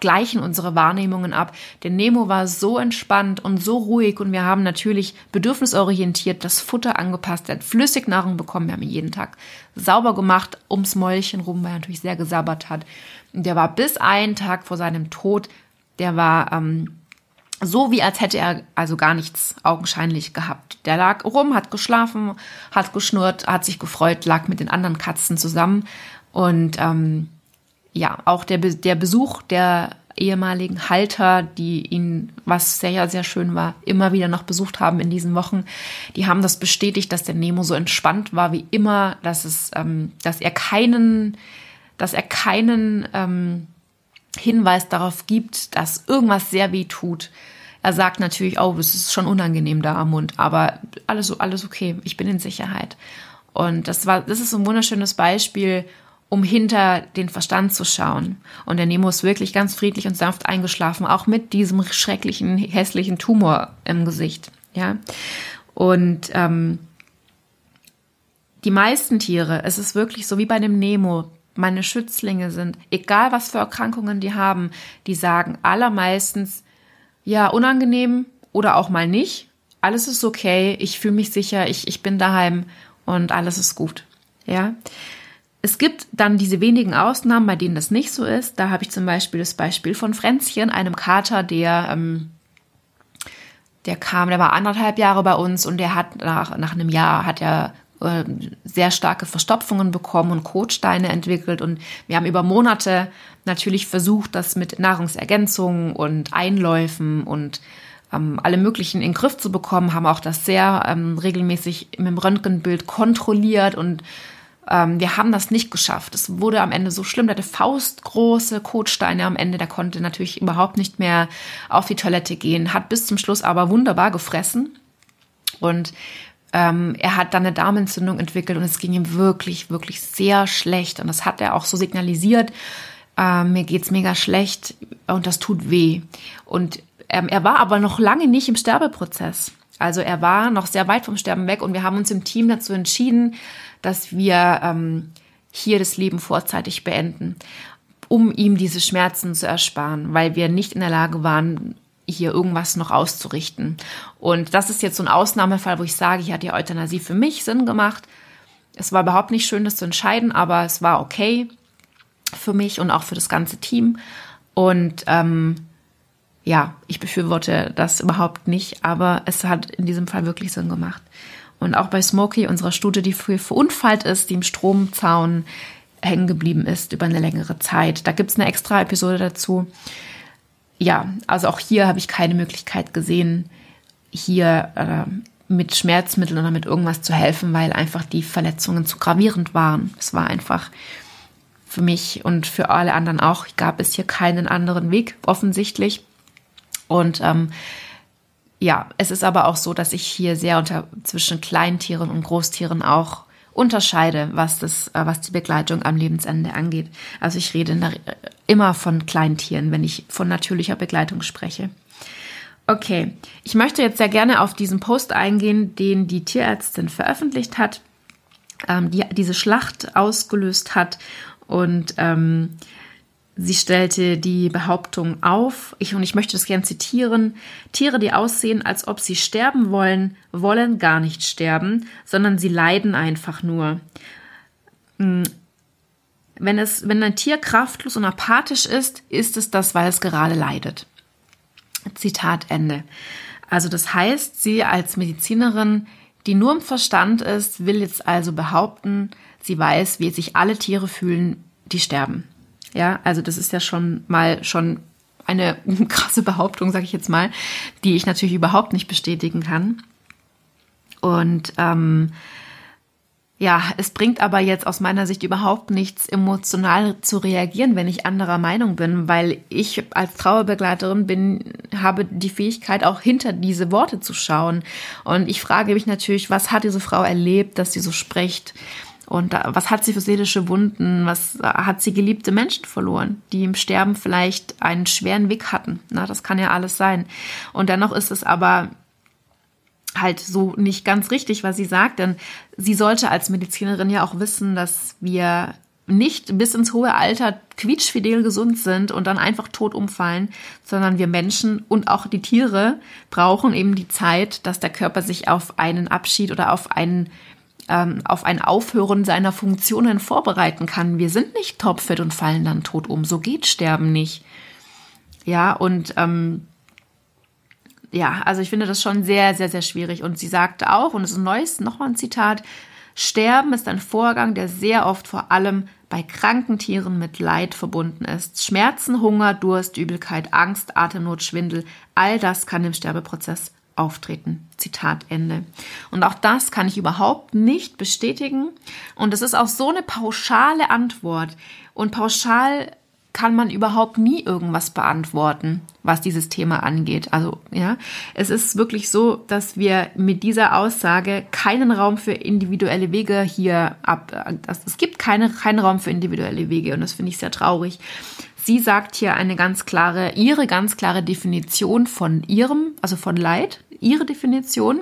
gleichen unsere Wahrnehmungen ab. Der Nemo war so entspannt und so ruhig und wir haben natürlich bedürfnisorientiert das Futter angepasst. Er hat Flüssignahrung bekommen. Wir haben ihn jeden Tag sauber gemacht, ums Mäulchen rum, weil er natürlich sehr gesabbert hat. Und der war bis einen Tag vor seinem Tod, der war ähm, so wie als hätte er also gar nichts augenscheinlich gehabt. Der lag rum, hat geschlafen, hat geschnurrt, hat sich gefreut, lag mit den anderen Katzen zusammen und ähm, ja, auch der, der Besuch der ehemaligen Halter, die ihn, was sehr, sehr schön war, immer wieder noch besucht haben in diesen Wochen, die haben das bestätigt, dass der Nemo so entspannt war wie immer, dass es, ähm, dass er keinen, dass er keinen ähm, Hinweis darauf gibt, dass irgendwas sehr weh tut. Er sagt natürlich, oh, es ist schon unangenehm da am Mund, aber alles, alles okay, ich bin in Sicherheit. Und das war, das ist ein wunderschönes Beispiel, um hinter den Verstand zu schauen. Und der Nemo ist wirklich ganz friedlich und sanft eingeschlafen, auch mit diesem schrecklichen, hässlichen Tumor im Gesicht. Ja. Und ähm, die meisten Tiere, es ist wirklich so wie bei dem Nemo, meine Schützlinge sind, egal was für Erkrankungen die haben, die sagen allermeistens, ja, unangenehm oder auch mal nicht. Alles ist okay, ich fühle mich sicher, ich, ich bin daheim und alles ist gut. Ja. Es gibt dann diese wenigen Ausnahmen, bei denen das nicht so ist. Da habe ich zum Beispiel das Beispiel von Fränzchen, einem Kater, der, ähm, der kam, der war anderthalb Jahre bei uns und der hat nach, nach einem Jahr hat er äh, sehr starke Verstopfungen bekommen und Kotsteine entwickelt. Und wir haben über Monate natürlich versucht, das mit Nahrungsergänzungen und Einläufen und ähm, alle möglichen in den Griff zu bekommen, haben auch das sehr ähm, regelmäßig mit dem Röntgenbild kontrolliert und ähm, wir haben das nicht geschafft. Es wurde am Ende so schlimm, der hatte faustgroße Kotsteine am Ende, der konnte natürlich überhaupt nicht mehr auf die Toilette gehen, hat bis zum Schluss aber wunderbar gefressen und ähm, er hat dann eine Darmentzündung entwickelt und es ging ihm wirklich, wirklich sehr schlecht. Und das hat er auch so signalisiert. Äh, mir geht's mega schlecht und das tut weh. Und ähm, er war aber noch lange nicht im Sterbeprozess. Also er war noch sehr weit vom Sterben weg und wir haben uns im Team dazu entschieden, dass wir ähm, hier das Leben vorzeitig beenden, um ihm diese Schmerzen zu ersparen, weil wir nicht in der Lage waren, hier irgendwas noch auszurichten. Und das ist jetzt so ein Ausnahmefall, wo ich sage, hier hat die Euthanasie für mich Sinn gemacht. Es war überhaupt nicht schön, das zu entscheiden, aber es war okay für mich und auch für das ganze Team. Und ähm, ja, ich befürworte das überhaupt nicht, aber es hat in diesem Fall wirklich Sinn gemacht. Und auch bei Smokey, unserer Stute, die früh verunfallt ist, die im Stromzaun hängen geblieben ist über eine längere Zeit. Da gibt's eine extra Episode dazu ja, also auch hier habe ich keine Möglichkeit gesehen, hier äh, mit Schmerzmitteln oder mit irgendwas zu helfen, weil einfach die Verletzungen zu gravierend waren. Es war einfach für mich und für alle anderen auch, gab es hier keinen anderen Weg, offensichtlich. Und ähm, ja, es ist aber auch so, dass ich hier sehr unter zwischen Kleintieren und Großtieren auch unterscheide, was das, äh, was die Begleitung am Lebensende angeht. Also ich rede der, immer von Kleintieren, wenn ich von natürlicher Begleitung spreche. Okay, ich möchte jetzt sehr gerne auf diesen Post eingehen, den die Tierärztin veröffentlicht hat, ähm, die diese Schlacht ausgelöst hat und ähm, Sie stellte die Behauptung auf, ich, und ich möchte das gern zitieren, Tiere, die aussehen, als ob sie sterben wollen, wollen gar nicht sterben, sondern sie leiden einfach nur. Hm. Wenn, es, wenn ein Tier kraftlos und apathisch ist, ist es das, weil es gerade leidet. Zitat Ende. Also das heißt, sie als Medizinerin, die nur im Verstand ist, will jetzt also behaupten, sie weiß, wie sich alle Tiere fühlen, die sterben. Ja, also das ist ja schon mal schon eine krasse Behauptung, sage ich jetzt mal, die ich natürlich überhaupt nicht bestätigen kann. Und ähm, ja, es bringt aber jetzt aus meiner Sicht überhaupt nichts, emotional zu reagieren, wenn ich anderer Meinung bin, weil ich als Trauerbegleiterin bin, habe die Fähigkeit, auch hinter diese Worte zu schauen. Und ich frage mich natürlich, was hat diese Frau erlebt, dass sie so spricht? Und was hat sie für seelische Wunden? Was hat sie geliebte Menschen verloren, die im Sterben vielleicht einen schweren Weg hatten? Na, das kann ja alles sein. Und dennoch ist es aber halt so nicht ganz richtig, was sie sagt, denn sie sollte als Medizinerin ja auch wissen, dass wir nicht bis ins hohe Alter quietschfidel gesund sind und dann einfach tot umfallen, sondern wir Menschen und auch die Tiere brauchen eben die Zeit, dass der Körper sich auf einen Abschied oder auf einen ähm, auf ein Aufhören seiner Funktionen vorbereiten kann. Wir sind nicht topfit und fallen dann tot um. So geht Sterben nicht. Ja, und ähm, ja, also ich finde das schon sehr, sehr, sehr schwierig. Und sie sagte auch, und es ist ein neues, nochmal ein Zitat, Sterben ist ein Vorgang, der sehr oft vor allem bei kranken Tieren mit Leid verbunden ist. Schmerzen, Hunger, Durst, Übelkeit, Angst, Atemnot, Schwindel, all das kann im Sterbeprozess auftreten. Zitat Ende. Und auch das kann ich überhaupt nicht bestätigen. Und es ist auch so eine pauschale Antwort. Und pauschal kann man überhaupt nie irgendwas beantworten, was dieses Thema angeht. Also, ja, es ist wirklich so, dass wir mit dieser Aussage keinen Raum für individuelle Wege hier ab, es gibt keine, keinen Raum für individuelle Wege und das finde ich sehr traurig. Sie sagt hier eine ganz klare, ihre ganz klare Definition von ihrem, also von Leid, ihre Definition,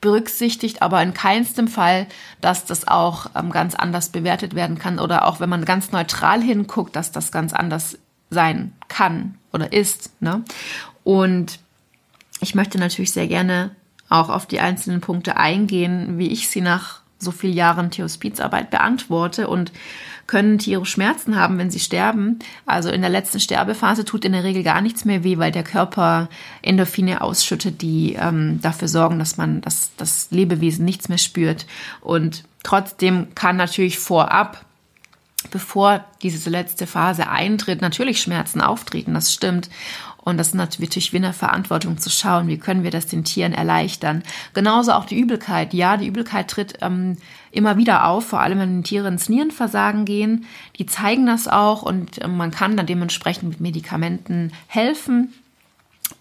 berücksichtigt aber in keinstem Fall, dass das auch ähm, ganz anders bewertet werden kann oder auch wenn man ganz neutral hinguckt, dass das ganz anders sein kann oder ist. Ne? Und ich möchte natürlich sehr gerne auch auf die einzelnen Punkte eingehen, wie ich sie nach so vielen Jahren Tierhospizarbeit beantworte und können Tiere Schmerzen haben, wenn sie sterben. Also in der letzten Sterbephase tut in der Regel gar nichts mehr weh, weil der Körper Endorphine ausschüttet, die ähm, dafür sorgen, dass man das, das Lebewesen nichts mehr spürt. Und trotzdem kann natürlich vorab bevor diese letzte Phase eintritt, natürlich Schmerzen auftreten, das stimmt. Und das ist natürlich wie eine Verantwortung zu schauen, wie können wir das den Tieren erleichtern. Genauso auch die Übelkeit. Ja, die Übelkeit tritt ähm, immer wieder auf, vor allem wenn Tiere ins Nierenversagen gehen. Die zeigen das auch und äh, man kann dann dementsprechend mit Medikamenten helfen.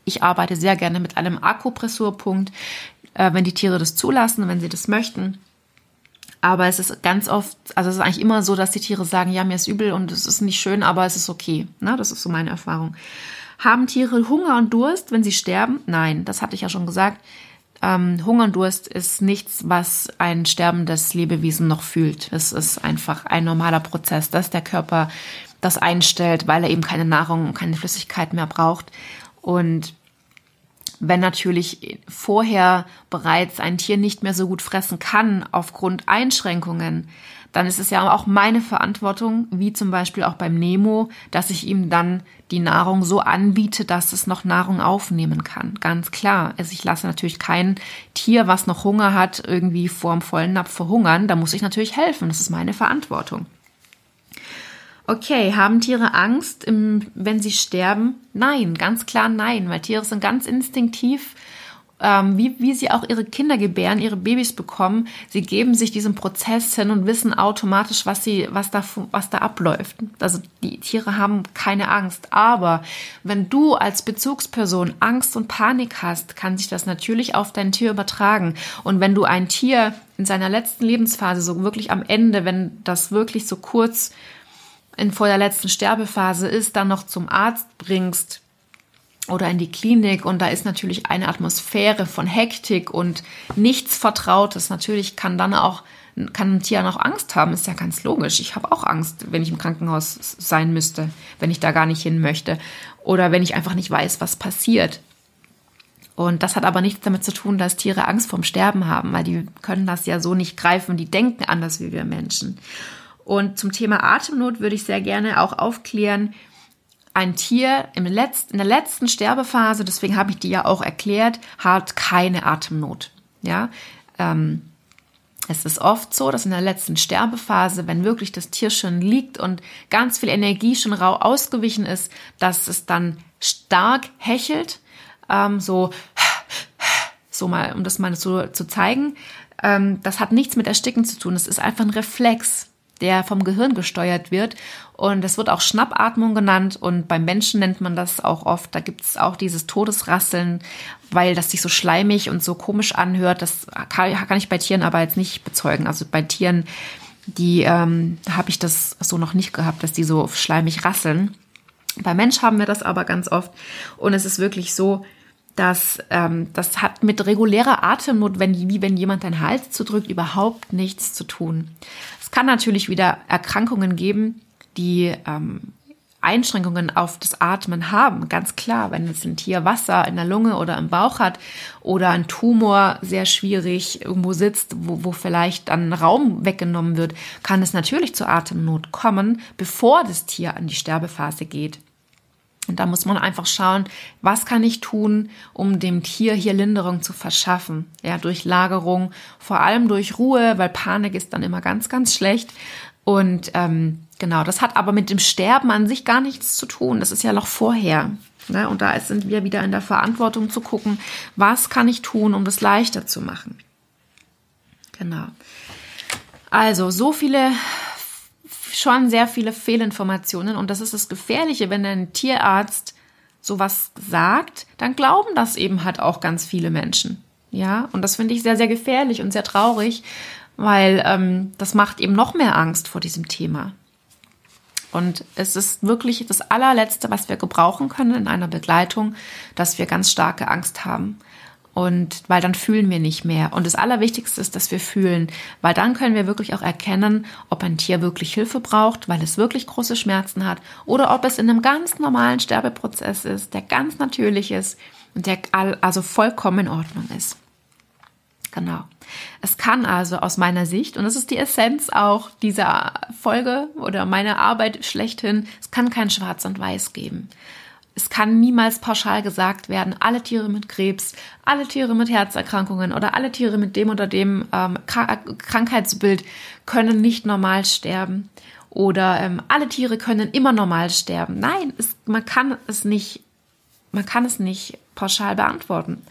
Ich arbeite sehr gerne mit einem Akupressurpunkt, äh, wenn die Tiere das zulassen, wenn sie das möchten. Aber es ist ganz oft, also es ist eigentlich immer so, dass die Tiere sagen, ja, mir ist übel und es ist nicht schön, aber es ist okay. Na, das ist so meine Erfahrung. Haben Tiere Hunger und Durst, wenn sie sterben? Nein, das hatte ich ja schon gesagt. Ähm, Hunger und Durst ist nichts, was ein sterbendes Lebewesen noch fühlt. Es ist einfach ein normaler Prozess, dass der Körper das einstellt, weil er eben keine Nahrung und keine Flüssigkeit mehr braucht. Und wenn natürlich vorher bereits ein Tier nicht mehr so gut fressen kann aufgrund Einschränkungen, dann ist es ja auch meine Verantwortung, wie zum Beispiel auch beim Nemo, dass ich ihm dann die Nahrung so anbiete, dass es noch Nahrung aufnehmen kann. Ganz klar. Also ich lasse natürlich kein Tier, was noch Hunger hat, irgendwie vorm vollen Napf verhungern. Da muss ich natürlich helfen. Das ist meine Verantwortung. Okay, haben Tiere Angst, wenn sie sterben? Nein, ganz klar nein, weil Tiere sind ganz instinktiv ähm, wie, wie sie auch ihre Kinder gebären, ihre Babys bekommen. Sie geben sich diesem Prozess hin und wissen automatisch, was sie, was da, was da abläuft. Also die Tiere haben keine Angst. Aber wenn du als Bezugsperson Angst und Panik hast, kann sich das natürlich auf dein Tier übertragen. Und wenn du ein Tier in seiner letzten Lebensphase, so wirklich am Ende, wenn das wirklich so kurz in vor der letzten Sterbephase ist, dann noch zum Arzt bringst, oder in die Klinik und da ist natürlich eine Atmosphäre von Hektik und nichts Vertrautes. Natürlich kann dann auch kann ein Tier noch Angst haben, ist ja ganz logisch. Ich habe auch Angst, wenn ich im Krankenhaus sein müsste, wenn ich da gar nicht hin möchte oder wenn ich einfach nicht weiß, was passiert. Und das hat aber nichts damit zu tun, dass Tiere Angst vorm Sterben haben, weil die können das ja so nicht greifen, die denken anders wie wir Menschen. Und zum Thema Atemnot würde ich sehr gerne auch aufklären, ein Tier im Letz-, in der letzten Sterbephase, deswegen habe ich die ja auch erklärt, hat keine Atemnot. Ja, ähm, es ist oft so, dass in der letzten Sterbephase, wenn wirklich das Tier schon liegt und ganz viel Energie schon rau ausgewichen ist, dass es dann stark hechelt, ähm, so, so mal, um das mal so zu zeigen. Ähm, das hat nichts mit Ersticken zu tun. Es ist einfach ein Reflex der vom Gehirn gesteuert wird. Und es wird auch Schnappatmung genannt und beim Menschen nennt man das auch oft. Da gibt es auch dieses Todesrasseln, weil das sich so schleimig und so komisch anhört. Das kann, kann ich bei Tieren aber jetzt nicht bezeugen. Also bei Tieren, die ähm, habe ich das so noch nicht gehabt, dass die so schleimig rasseln. Bei Mensch haben wir das aber ganz oft. Und es ist wirklich so, dass ähm, das hat mit regulärer Atemnot, wenn, wie wenn jemand deinen Hals zudrückt, überhaupt nichts zu tun. Es kann natürlich wieder Erkrankungen geben, die ähm, Einschränkungen auf das Atmen haben, ganz klar. Wenn jetzt ein Tier Wasser in der Lunge oder im Bauch hat oder ein Tumor sehr schwierig irgendwo sitzt, wo, wo vielleicht dann Raum weggenommen wird, kann es natürlich zur Atemnot kommen, bevor das Tier an die Sterbephase geht. Und da muss man einfach schauen, was kann ich tun, um dem Tier hier Linderung zu verschaffen. Ja, durch Lagerung, vor allem durch Ruhe, weil Panik ist dann immer ganz, ganz schlecht. Und ähm, genau, das hat aber mit dem Sterben an sich gar nichts zu tun. Das ist ja noch vorher. Ne? Und da sind wir wieder in der Verantwortung zu gucken, was kann ich tun, um das leichter zu machen. Genau. Also, so viele schon sehr viele Fehlinformationen und das ist das Gefährliche, wenn ein Tierarzt sowas sagt, dann glauben das eben halt auch ganz viele Menschen. Ja, und das finde ich sehr, sehr gefährlich und sehr traurig, weil ähm, das macht eben noch mehr Angst vor diesem Thema. Und es ist wirklich das allerletzte, was wir gebrauchen können in einer Begleitung, dass wir ganz starke Angst haben. Und weil dann fühlen wir nicht mehr. Und das Allerwichtigste ist, dass wir fühlen, weil dann können wir wirklich auch erkennen, ob ein Tier wirklich Hilfe braucht, weil es wirklich große Schmerzen hat, oder ob es in einem ganz normalen Sterbeprozess ist, der ganz natürlich ist und der also vollkommen in Ordnung ist. Genau. Es kann also aus meiner Sicht, und das ist die Essenz auch dieser Folge oder meiner Arbeit schlechthin, es kann kein Schwarz und Weiß geben. Es kann niemals pauschal gesagt werden, alle Tiere mit Krebs, alle Tiere mit Herzerkrankungen oder alle Tiere mit dem oder dem ähm, Krankheitsbild können nicht normal sterben. Oder ähm, alle Tiere können immer normal sterben. Nein, es, man kann es nicht, man kann es nicht pauschal beantworten.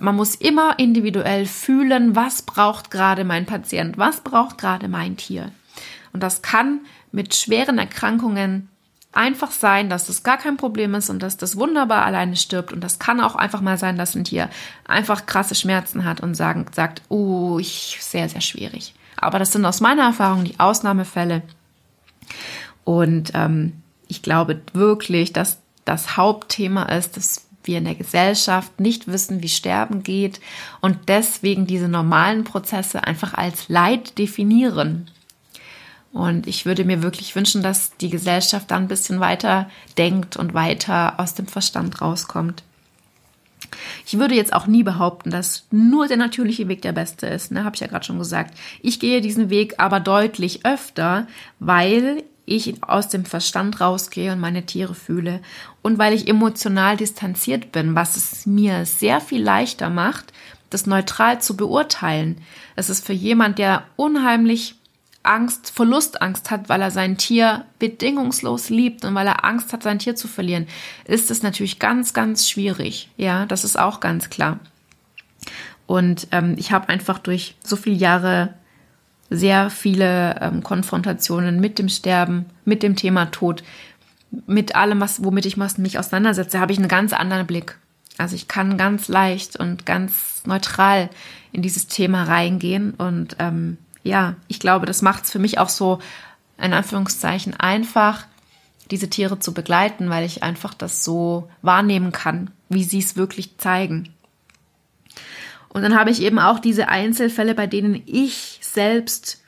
Man muss immer individuell fühlen, was braucht gerade mein Patient, was braucht gerade mein Tier. Und das kann mit schweren Erkrankungen einfach sein, dass das gar kein Problem ist und dass das wunderbar alleine stirbt. Und das kann auch einfach mal sein, dass ein Tier einfach krasse Schmerzen hat und sagen, sagt, oh, ich, sehr, sehr schwierig. Aber das sind aus meiner Erfahrung die Ausnahmefälle. Und ähm, ich glaube wirklich, dass das Hauptthema ist, dass wir in der Gesellschaft nicht wissen, wie Sterben geht und deswegen diese normalen Prozesse einfach als Leid definieren. Und ich würde mir wirklich wünschen, dass die Gesellschaft dann ein bisschen weiter denkt und weiter aus dem Verstand rauskommt. Ich würde jetzt auch nie behaupten, dass nur der natürliche Weg der beste ist, ne, habe ich ja gerade schon gesagt. Ich gehe diesen Weg aber deutlich öfter, weil ich aus dem Verstand rausgehe und meine Tiere fühle und weil ich emotional distanziert bin, was es mir sehr viel leichter macht, das neutral zu beurteilen. Es ist für jemand, der unheimlich Angst, Verlustangst hat, weil er sein Tier bedingungslos liebt und weil er Angst hat, sein Tier zu verlieren, ist es natürlich ganz, ganz schwierig. Ja, das ist auch ganz klar. Und ähm, ich habe einfach durch so viele Jahre sehr viele ähm, Konfrontationen mit dem Sterben, mit dem Thema Tod, mit allem, was, womit ich mich auseinandersetze, habe ich einen ganz anderen Blick. Also ich kann ganz leicht und ganz neutral in dieses Thema reingehen und ähm, ja, ich glaube, das macht es für mich auch so, in Anführungszeichen, einfach, diese Tiere zu begleiten, weil ich einfach das so wahrnehmen kann, wie sie es wirklich zeigen. Und dann habe ich eben auch diese Einzelfälle, bei denen ich selbst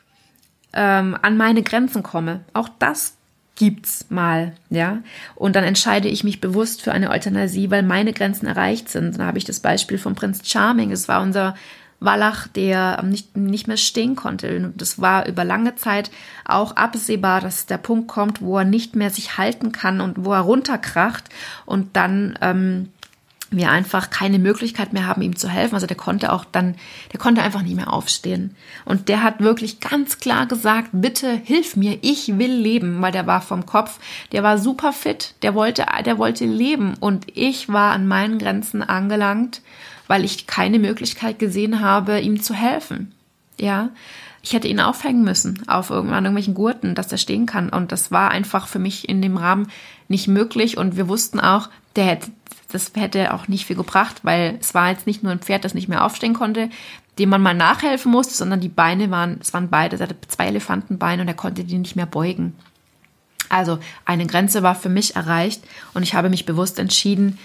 ähm, an meine Grenzen komme. Auch das gibt's mal, ja. Und dann entscheide ich mich bewusst für eine Euthanasie, weil meine Grenzen erreicht sind. Dann habe ich das Beispiel von Prinz Charming. Es war unser Wallach, der nicht, nicht mehr stehen konnte. Das war über lange Zeit auch absehbar, dass der Punkt kommt, wo er nicht mehr sich halten kann und wo er runterkracht und dann ähm, wir einfach keine Möglichkeit mehr haben, ihm zu helfen. Also der konnte auch dann, der konnte einfach nicht mehr aufstehen. Und der hat wirklich ganz klar gesagt, bitte hilf mir, ich will leben, weil der war vom Kopf, der war super fit, der wollte, der wollte leben und ich war an meinen Grenzen angelangt weil ich keine Möglichkeit gesehen habe, ihm zu helfen. Ja, ich hätte ihn aufhängen müssen auf irgendwann irgendwelchen Gurten, dass er stehen kann. Und das war einfach für mich in dem Rahmen nicht möglich. Und wir wussten auch, der hätte, das hätte auch nicht viel gebracht, weil es war jetzt nicht nur ein Pferd, das nicht mehr aufstehen konnte, dem man mal nachhelfen musste, sondern die Beine waren, es waren beide, es hatte zwei Elefantenbeine und er konnte die nicht mehr beugen. Also eine Grenze war für mich erreicht und ich habe mich bewusst entschieden,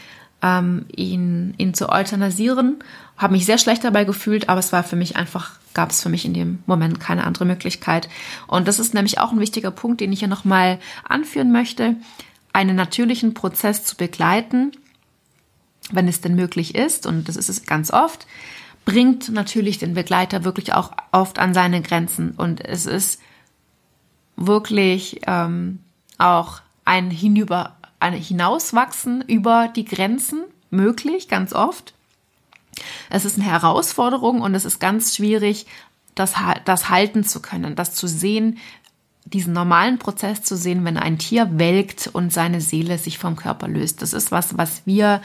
ähm, ihn, ihn zu euthanasieren. Habe mich sehr schlecht dabei gefühlt, aber es war für mich einfach, gab es für mich in dem Moment keine andere Möglichkeit. Und das ist nämlich auch ein wichtiger Punkt, den ich hier nochmal anführen möchte, einen natürlichen Prozess zu begleiten, wenn es denn möglich ist, und das ist es ganz oft, bringt natürlich den Begleiter wirklich auch oft an seine Grenzen. Und es ist wirklich ähm, auch ein hinüber Hinauswachsen über die Grenzen möglich, ganz oft. Es ist eine Herausforderung und es ist ganz schwierig, das, das halten zu können, das zu sehen, diesen normalen Prozess zu sehen, wenn ein Tier welkt und seine Seele sich vom Körper löst. Das ist was, was wir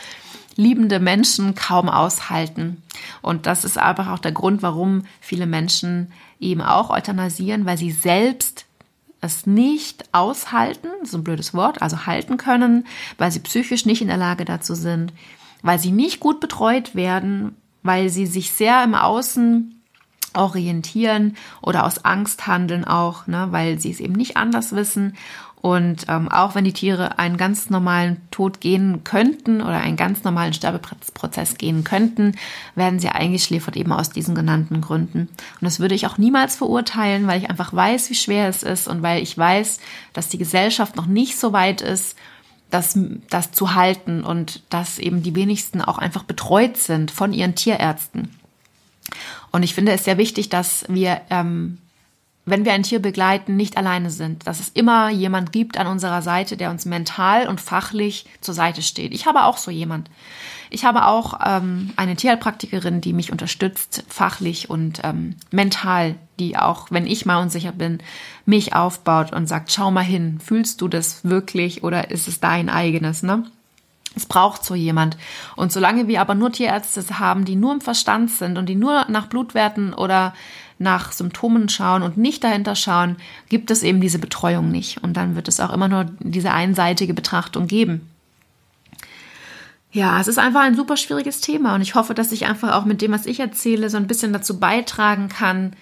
liebende Menschen kaum aushalten. Und das ist einfach auch der Grund, warum viele Menschen eben auch euthanasieren, weil sie selbst es nicht aushalten, so ein blödes Wort, also halten können, weil sie psychisch nicht in der Lage dazu sind, weil sie nicht gut betreut werden, weil sie sich sehr im Außen orientieren oder aus Angst handeln auch, ne, weil sie es eben nicht anders wissen Und ähm, auch wenn die Tiere einen ganz normalen Tod gehen könnten oder einen ganz normalen Sterbeprozess gehen könnten, werden sie eingeschläfert eben aus diesen genannten Gründen. Und das würde ich auch niemals verurteilen, weil ich einfach weiß, wie schwer es ist und weil ich weiß, dass die Gesellschaft noch nicht so weit ist, das, das zu halten und dass eben die wenigsten auch einfach betreut sind von ihren Tierärzten. Und ich finde es sehr wichtig, dass wir ähm, wenn wir ein Tier begleiten, nicht alleine sind, dass es immer jemand gibt an unserer Seite, der uns mental und fachlich zur Seite steht. Ich habe auch so jemand. Ich habe auch ähm, eine Tierheilpraktikerin, die mich unterstützt, fachlich und ähm, mental, die auch, wenn ich mal unsicher bin, mich aufbaut und sagt, schau mal hin, fühlst du das wirklich oder ist es dein eigenes, ne? Es braucht so jemand. Und solange wir aber nur Tierärzte haben, die nur im Verstand sind und die nur nach Blutwerten oder nach Symptomen schauen und nicht dahinter schauen, gibt es eben diese Betreuung nicht. Und dann wird es auch immer nur diese einseitige Betrachtung geben. Ja, es ist einfach ein super schwieriges Thema und ich hoffe, dass ich einfach auch mit dem, was ich erzähle, so ein bisschen dazu beitragen kann,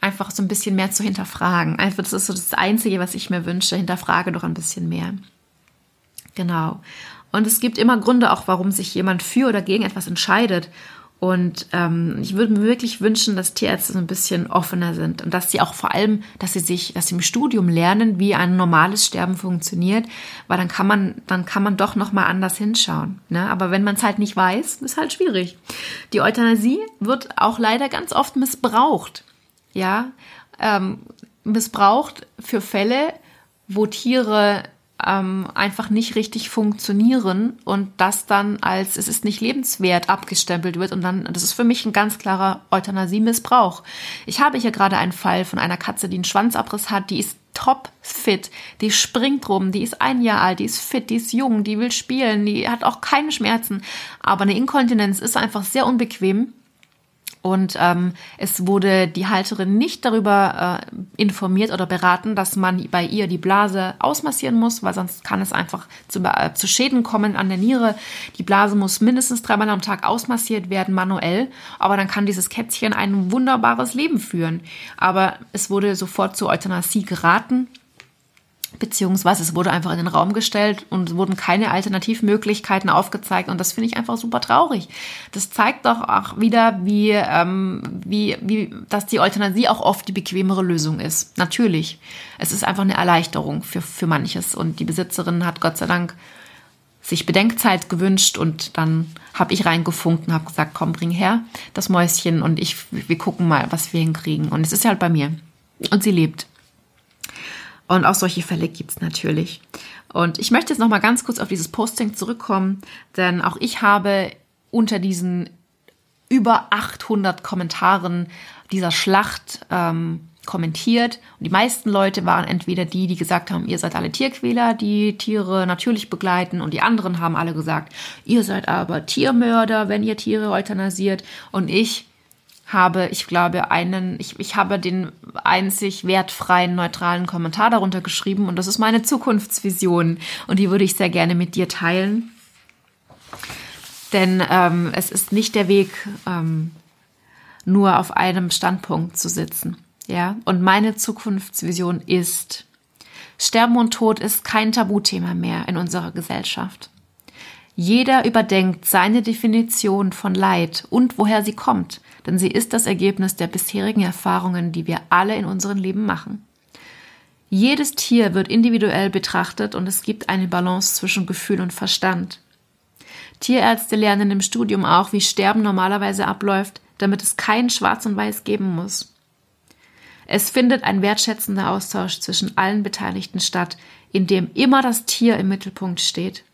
einfach so ein bisschen mehr zu hinterfragen. Einfach, das ist so das Einzige, was ich mir wünsche. Hinterfrage doch ein bisschen mehr. Genau. Und es gibt immer Gründe auch, warum sich jemand für oder gegen etwas entscheidet. Und ähm, ich würde mir wirklich wünschen, dass Tierärzte so ein bisschen offener sind und dass sie auch vor allem, dass sie sich, dass sie im Studium lernen, wie ein normales Sterben funktioniert, weil dann kann man, dann kann man doch noch mal anders hinschauen. Ne? Aber wenn man es halt nicht weiß, ist halt schwierig. Die Euthanasie wird auch leider ganz oft missbraucht, ja, ähm, missbraucht für Fälle, wo Tiere ähm, einfach nicht richtig funktionieren und das dann als es ist nicht lebenswert abgestempelt wird und dann, das ist für mich ein ganz klarer Euthanasie-Missbrauch. Ich habe hier gerade einen Fall von einer Katze, die einen Schwanzabriss hat, die ist top fit, die springt rum, die ist ein Jahr alt, die ist fit, die ist jung, die will spielen, die hat auch keine Schmerzen, aber eine Inkontinenz ist einfach sehr unbequem und ähm, es wurde die Halterin nicht darüber äh, informiert oder beraten, dass man bei ihr die Blase ausmassieren muss, weil sonst kann es einfach zu, äh, zu Schäden kommen an der Niere. Die Blase muss mindestens dreimal am Tag ausmassiert werden, manuell. Aber dann kann dieses Kätzchen ein wunderbares Leben führen. Aber es wurde sofort zur Euthanasie geraten beziehungsweise es wurde einfach in den Raum gestellt und es wurden keine Alternativmöglichkeiten aufgezeigt und das finde ich einfach super traurig. Das zeigt doch auch wieder, wie, ähm, wie, wie, dass die Euthanasie auch oft die bequemere Lösung ist. Natürlich. Es ist einfach eine Erleichterung für, für manches und die Besitzerin hat Gott sei Dank sich Bedenkzeit gewünscht und dann habe ich reingefunkt habe gesagt, komm, bring her das Mäuschen und ich, wir gucken mal, was wir hinkriegen. Und es ist halt bei mir. Und sie lebt. Und auch solche Fälle gibt es natürlich. Und ich möchte jetzt noch mal ganz kurz auf dieses Posting zurückkommen, denn auch ich habe unter diesen über 800 Kommentaren dieser Schlacht ähm, kommentiert. Und die meisten Leute waren entweder die, die gesagt haben, ihr seid alle Tierquäler, die Tiere natürlich begleiten. Und die anderen haben alle gesagt, ihr seid aber Tiermörder, wenn ihr Tiere euthanasiert. Und ich habe, ich glaube, einen, ich, ich habe den einzig wertfreien, neutralen Kommentar darunter geschrieben und das ist meine Zukunftsvision und die würde ich sehr gerne mit dir teilen. Denn ähm, es ist nicht der Weg, ähm, nur auf einem Standpunkt zu sitzen. Ja, und meine Zukunftsvision ist, Sterben und Tod ist kein Tabuthema mehr in unserer Gesellschaft. Jeder überdenkt seine Definition von Leid und woher sie kommt denn sie ist das Ergebnis der bisherigen Erfahrungen, die wir alle in unserem Leben machen. Jedes Tier wird individuell betrachtet und es gibt eine Balance zwischen Gefühl und Verstand. Tierärzte lernen im Studium auch, wie Sterben normalerweise abläuft, damit es kein Schwarz und Weiß geben muss. Es findet ein wertschätzender Austausch zwischen allen Beteiligten statt, in dem immer das Tier im Mittelpunkt steht.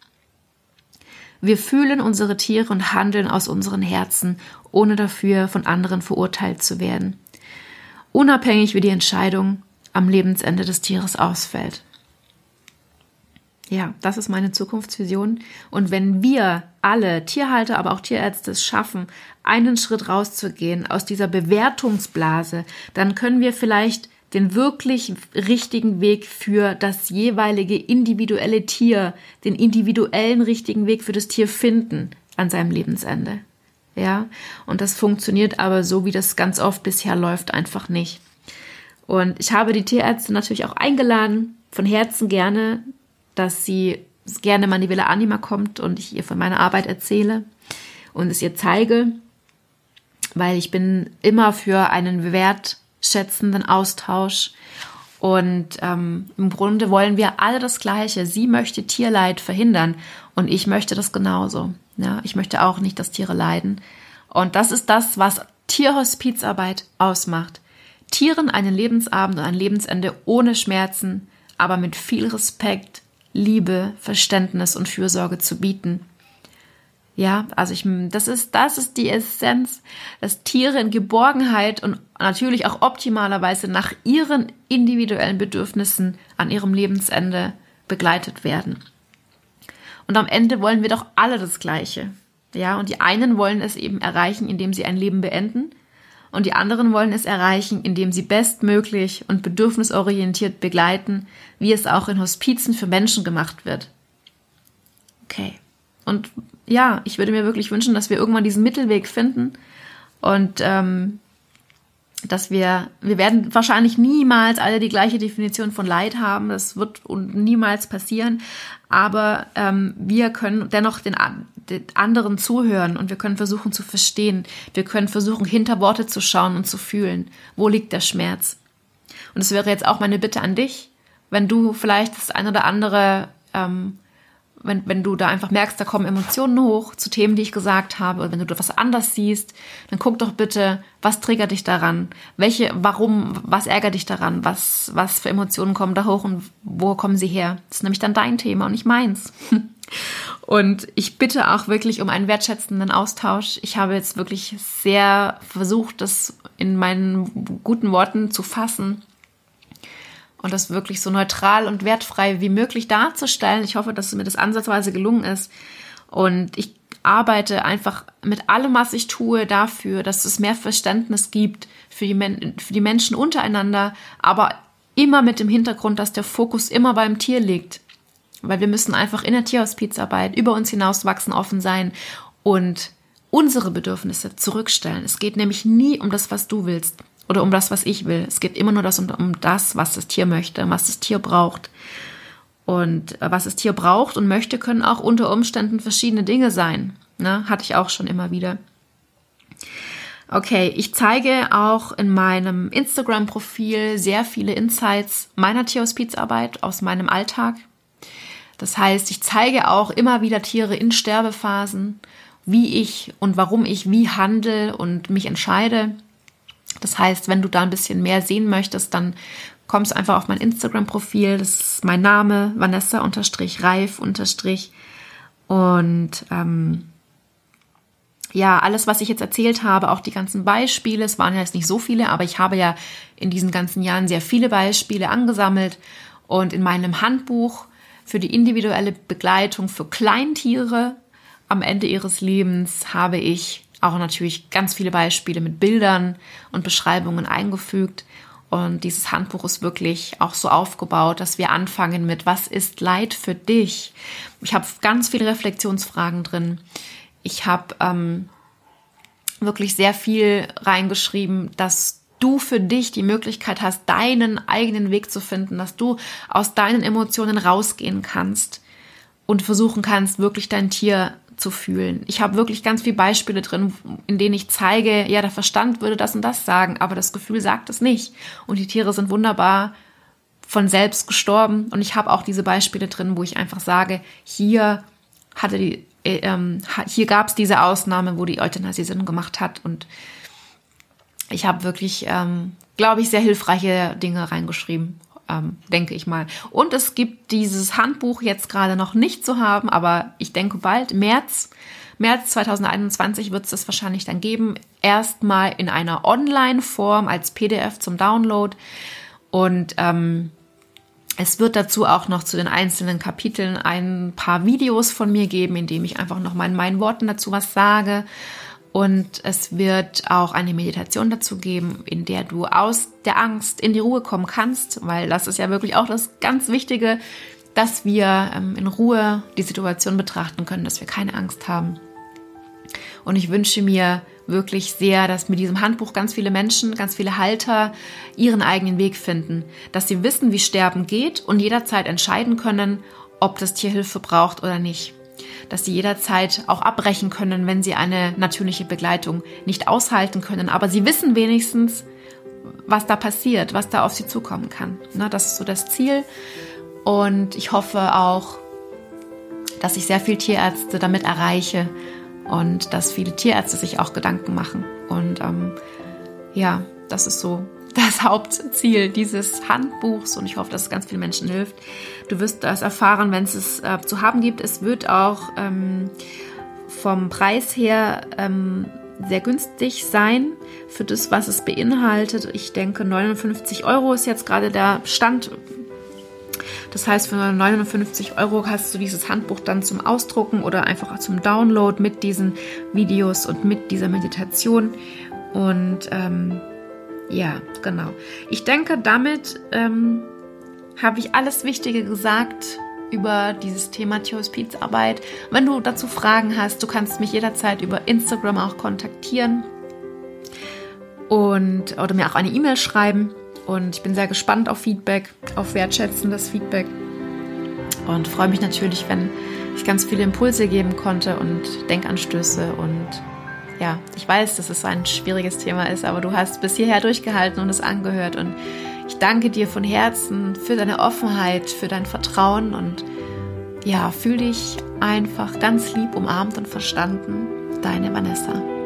Wir fühlen unsere Tiere und handeln aus unseren Herzen, ohne dafür von anderen verurteilt zu werden. Unabhängig wie die Entscheidung am Lebensende des Tieres ausfällt. Ja, das ist meine Zukunftsvision. Und wenn wir alle, Tierhalter, aber auch Tierärzte, es schaffen, einen Schritt rauszugehen aus dieser Bewertungsblase, dann können wir vielleicht den wirklich richtigen Weg für das jeweilige individuelle Tier, den individuellen richtigen Weg für das Tier finden an seinem Lebensende. Ja, und das funktioniert aber so, wie das ganz oft bisher läuft, einfach nicht. Und ich habe die Tierärzte natürlich auch eingeladen, von Herzen gerne, dass sie gerne mal in die Villa Anima kommt und ich ihr von meiner Arbeit erzähle und es ihr zeige, weil ich bin immer für einen wertschätzenden Austausch und ähm, im Grunde wollen wir alle das Gleiche. Sie möchte Tierleid verhindern und ich möchte das genauso. Ja, ich möchte auch nicht, dass Tiere leiden. Und das ist das, was Tierhospizarbeit ausmacht. Tieren einen Lebensabend und ein Lebensende ohne Schmerzen, aber mit viel Respekt, Liebe, Verständnis und Fürsorge zu bieten. Ja, also ich, das ist, das ist die Essenz, dass Tiere in Geborgenheit und natürlich auch optimalerweise nach ihren individuellen Bedürfnissen an ihrem Lebensende begleitet werden. Und am Ende wollen wir doch alle das Gleiche. Ja, und die einen wollen es eben erreichen, indem sie ein Leben beenden. Und die anderen wollen es erreichen, indem sie bestmöglich und bedürfnisorientiert begleiten, wie es auch in Hospizen für Menschen gemacht wird. Okay. Und ja, ich würde mir wirklich wünschen, dass wir irgendwann diesen Mittelweg finden und ähm, dass wir, wir werden wahrscheinlich niemals alle die gleiche Definition von Leid haben, das wird niemals passieren, aber ähm, wir können dennoch den, den anderen zuhören und wir können versuchen zu verstehen, wir können versuchen hinter Worte zu schauen und zu fühlen, wo liegt der Schmerz. Und es wäre jetzt auch meine Bitte an dich, wenn du vielleicht das ein oder andere ähm, wenn, wenn du da einfach merkst, da kommen Emotionen hoch zu Themen, die ich gesagt habe, oder wenn du was anders siehst, dann guck doch bitte, was triggert dich daran? Welche, warum, was ärgert dich daran? Was, was für Emotionen kommen da hoch und wo kommen sie her? Das ist nämlich dann dein Thema und nicht meins. Und ich bitte auch wirklich um einen wertschätzenden Austausch. Ich habe jetzt wirklich sehr versucht, das in meinen guten Worten zu fassen und das wirklich so neutral und wertfrei wie möglich darzustellen. Ich hoffe, dass mir das ansatzweise gelungen ist. Und ich arbeite einfach mit allem, was ich tue, dafür, dass es mehr Verständnis gibt für die, Men für die Menschen untereinander, aber immer mit dem Hintergrund, dass der Fokus immer beim Tier liegt. Weil wir müssen einfach in der Tierhospizarbeit über uns hinauswachsen, offen sein und unsere Bedürfnisse zurückstellen. Es geht nämlich nie um das, was du willst oder um das, was ich will. Es geht immer nur das um, um das, was das Tier möchte, was das Tier braucht. Und äh, was das Tier braucht und möchte, können auch unter Umständen verschiedene Dinge sein. Ne? Hatte ich auch schon immer wieder. Okay, ich zeige auch in meinem Instagram-Profil sehr viele Insights meiner Tierhospizarbeit aus meinem Alltag. Das heißt, ich zeige auch immer wieder Tiere in Sterbephasen, wie ich und warum ich wie handle und mich entscheide. Das heißt, wenn du da ein bisschen mehr sehen möchtest, dann kommst einfach auf mein Instagram-Profil. Das ist mein Name, Vanessa-Reif- und ähm, ja, alles, was ich jetzt erzählt habe, auch die ganzen Beispiele, es waren ja jetzt nicht so viele, aber ich habe ja in diesen ganzen Jahren sehr viele Beispiele angesammelt und in meinem Handbuch für die individuelle Begleitung für Kleintiere am Ende ihres Lebens habe ich auch natürlich ganz viele Beispiele mit Bildern und Beschreibungen eingefügt. Und dieses Handbuch ist wirklich auch so aufgebaut, dass wir anfangen mit, was ist Leid für dich? Ich habe ganz viele Reflexionsfragen drin. Ich habe ähm, wirklich sehr viel reingeschrieben, dass du für dich die Möglichkeit hast, deinen eigenen Weg zu finden, dass du aus deinen Emotionen rausgehen kannst und versuchen kannst, wirklich dein Tier zu fühlen. Ich habe wirklich ganz viele Beispiele drin, in denen ich zeige, ja, der Verstand würde das und das sagen, aber das Gefühl sagt es nicht. Und die Tiere sind wunderbar von selbst gestorben. Und ich habe auch diese Beispiele drin, wo ich einfach sage, hier hatte die, äh, ähm, hier gab es diese Ausnahme, wo die Euthanasie Sinn gemacht hat. Und ich habe wirklich, ähm, glaube ich, sehr hilfreiche Dinge reingeschrieben ähm, denke ich mal. Und es gibt dieses Handbuch jetzt gerade noch nicht zu haben, aber ich denke bald, März, März 2021 wird es das wahrscheinlich dann geben. Erstmal in einer Online-Form als PDF zum Download. Und ähm, es wird dazu auch noch zu den einzelnen Kapiteln ein paar Videos von mir geben, in dem ich einfach noch mal in meinen Worten dazu was sage. Und es wird auch eine Meditation dazu geben, in der du aus der Angst in die Ruhe kommen kannst, weil das ist ja wirklich auch das ganz Wichtige, dass wir ähm, in Ruhe die Situation betrachten können, dass wir keine Angst haben. Und ich wünsche mir wirklich sehr, dass mit diesem Handbuch ganz viele Menschen, ganz viele Halter ihren eigenen Weg finden, dass sie wissen, wie Sterben geht und jederzeit entscheiden können, ob das Tier Hilfe braucht oder nicht. Dass sie jederzeit auch abbrechen können, wenn sie eine natürliche Begleitung nicht aushalten können. Aber sie wissen wenigstens, was da passiert, was da auf sie zukommen kann. Das ist so das Ziel. Und ich hoffe auch, dass ich sehr viele Tierärzte damit erreiche und dass viele Tierärzte sich auch Gedanken machen. Und ähm, ja, das ist so das Hauptziel dieses Handbuchs und ich hoffe, dass es ganz vielen Menschen hilft. Du wirst das erfahren, wenn es es äh, zu haben gibt. Es wird auch ähm, vom Preis her ähm, sehr günstig sein für das, was es beinhaltet. Ich denke, 59 Euro ist jetzt gerade der Stand. Das heißt, für 59 Euro hast du dieses Handbuch dann zum Ausdrucken oder einfach zum Download mit diesen Videos und mit dieser Meditation. Und ähm, ja, genau. Ich denke, damit ähm, habe ich alles Wichtige gesagt über dieses Thema Tierhospizarbeit. Wenn du dazu Fragen hast, du kannst mich jederzeit über Instagram auch kontaktieren und oder mir auch eine E-Mail schreiben. Und ich bin sehr gespannt auf Feedback, auf wertschätzendes Feedback und freue mich natürlich, wenn ich ganz viele Impulse geben konnte und Denkanstöße und ja, ich weiß, dass es ein schwieriges Thema ist, aber du hast bis hierher durchgehalten und es angehört und ich danke dir von Herzen für deine Offenheit, für dein Vertrauen und ja, fühl dich einfach ganz lieb umarmt und verstanden. Deine Vanessa.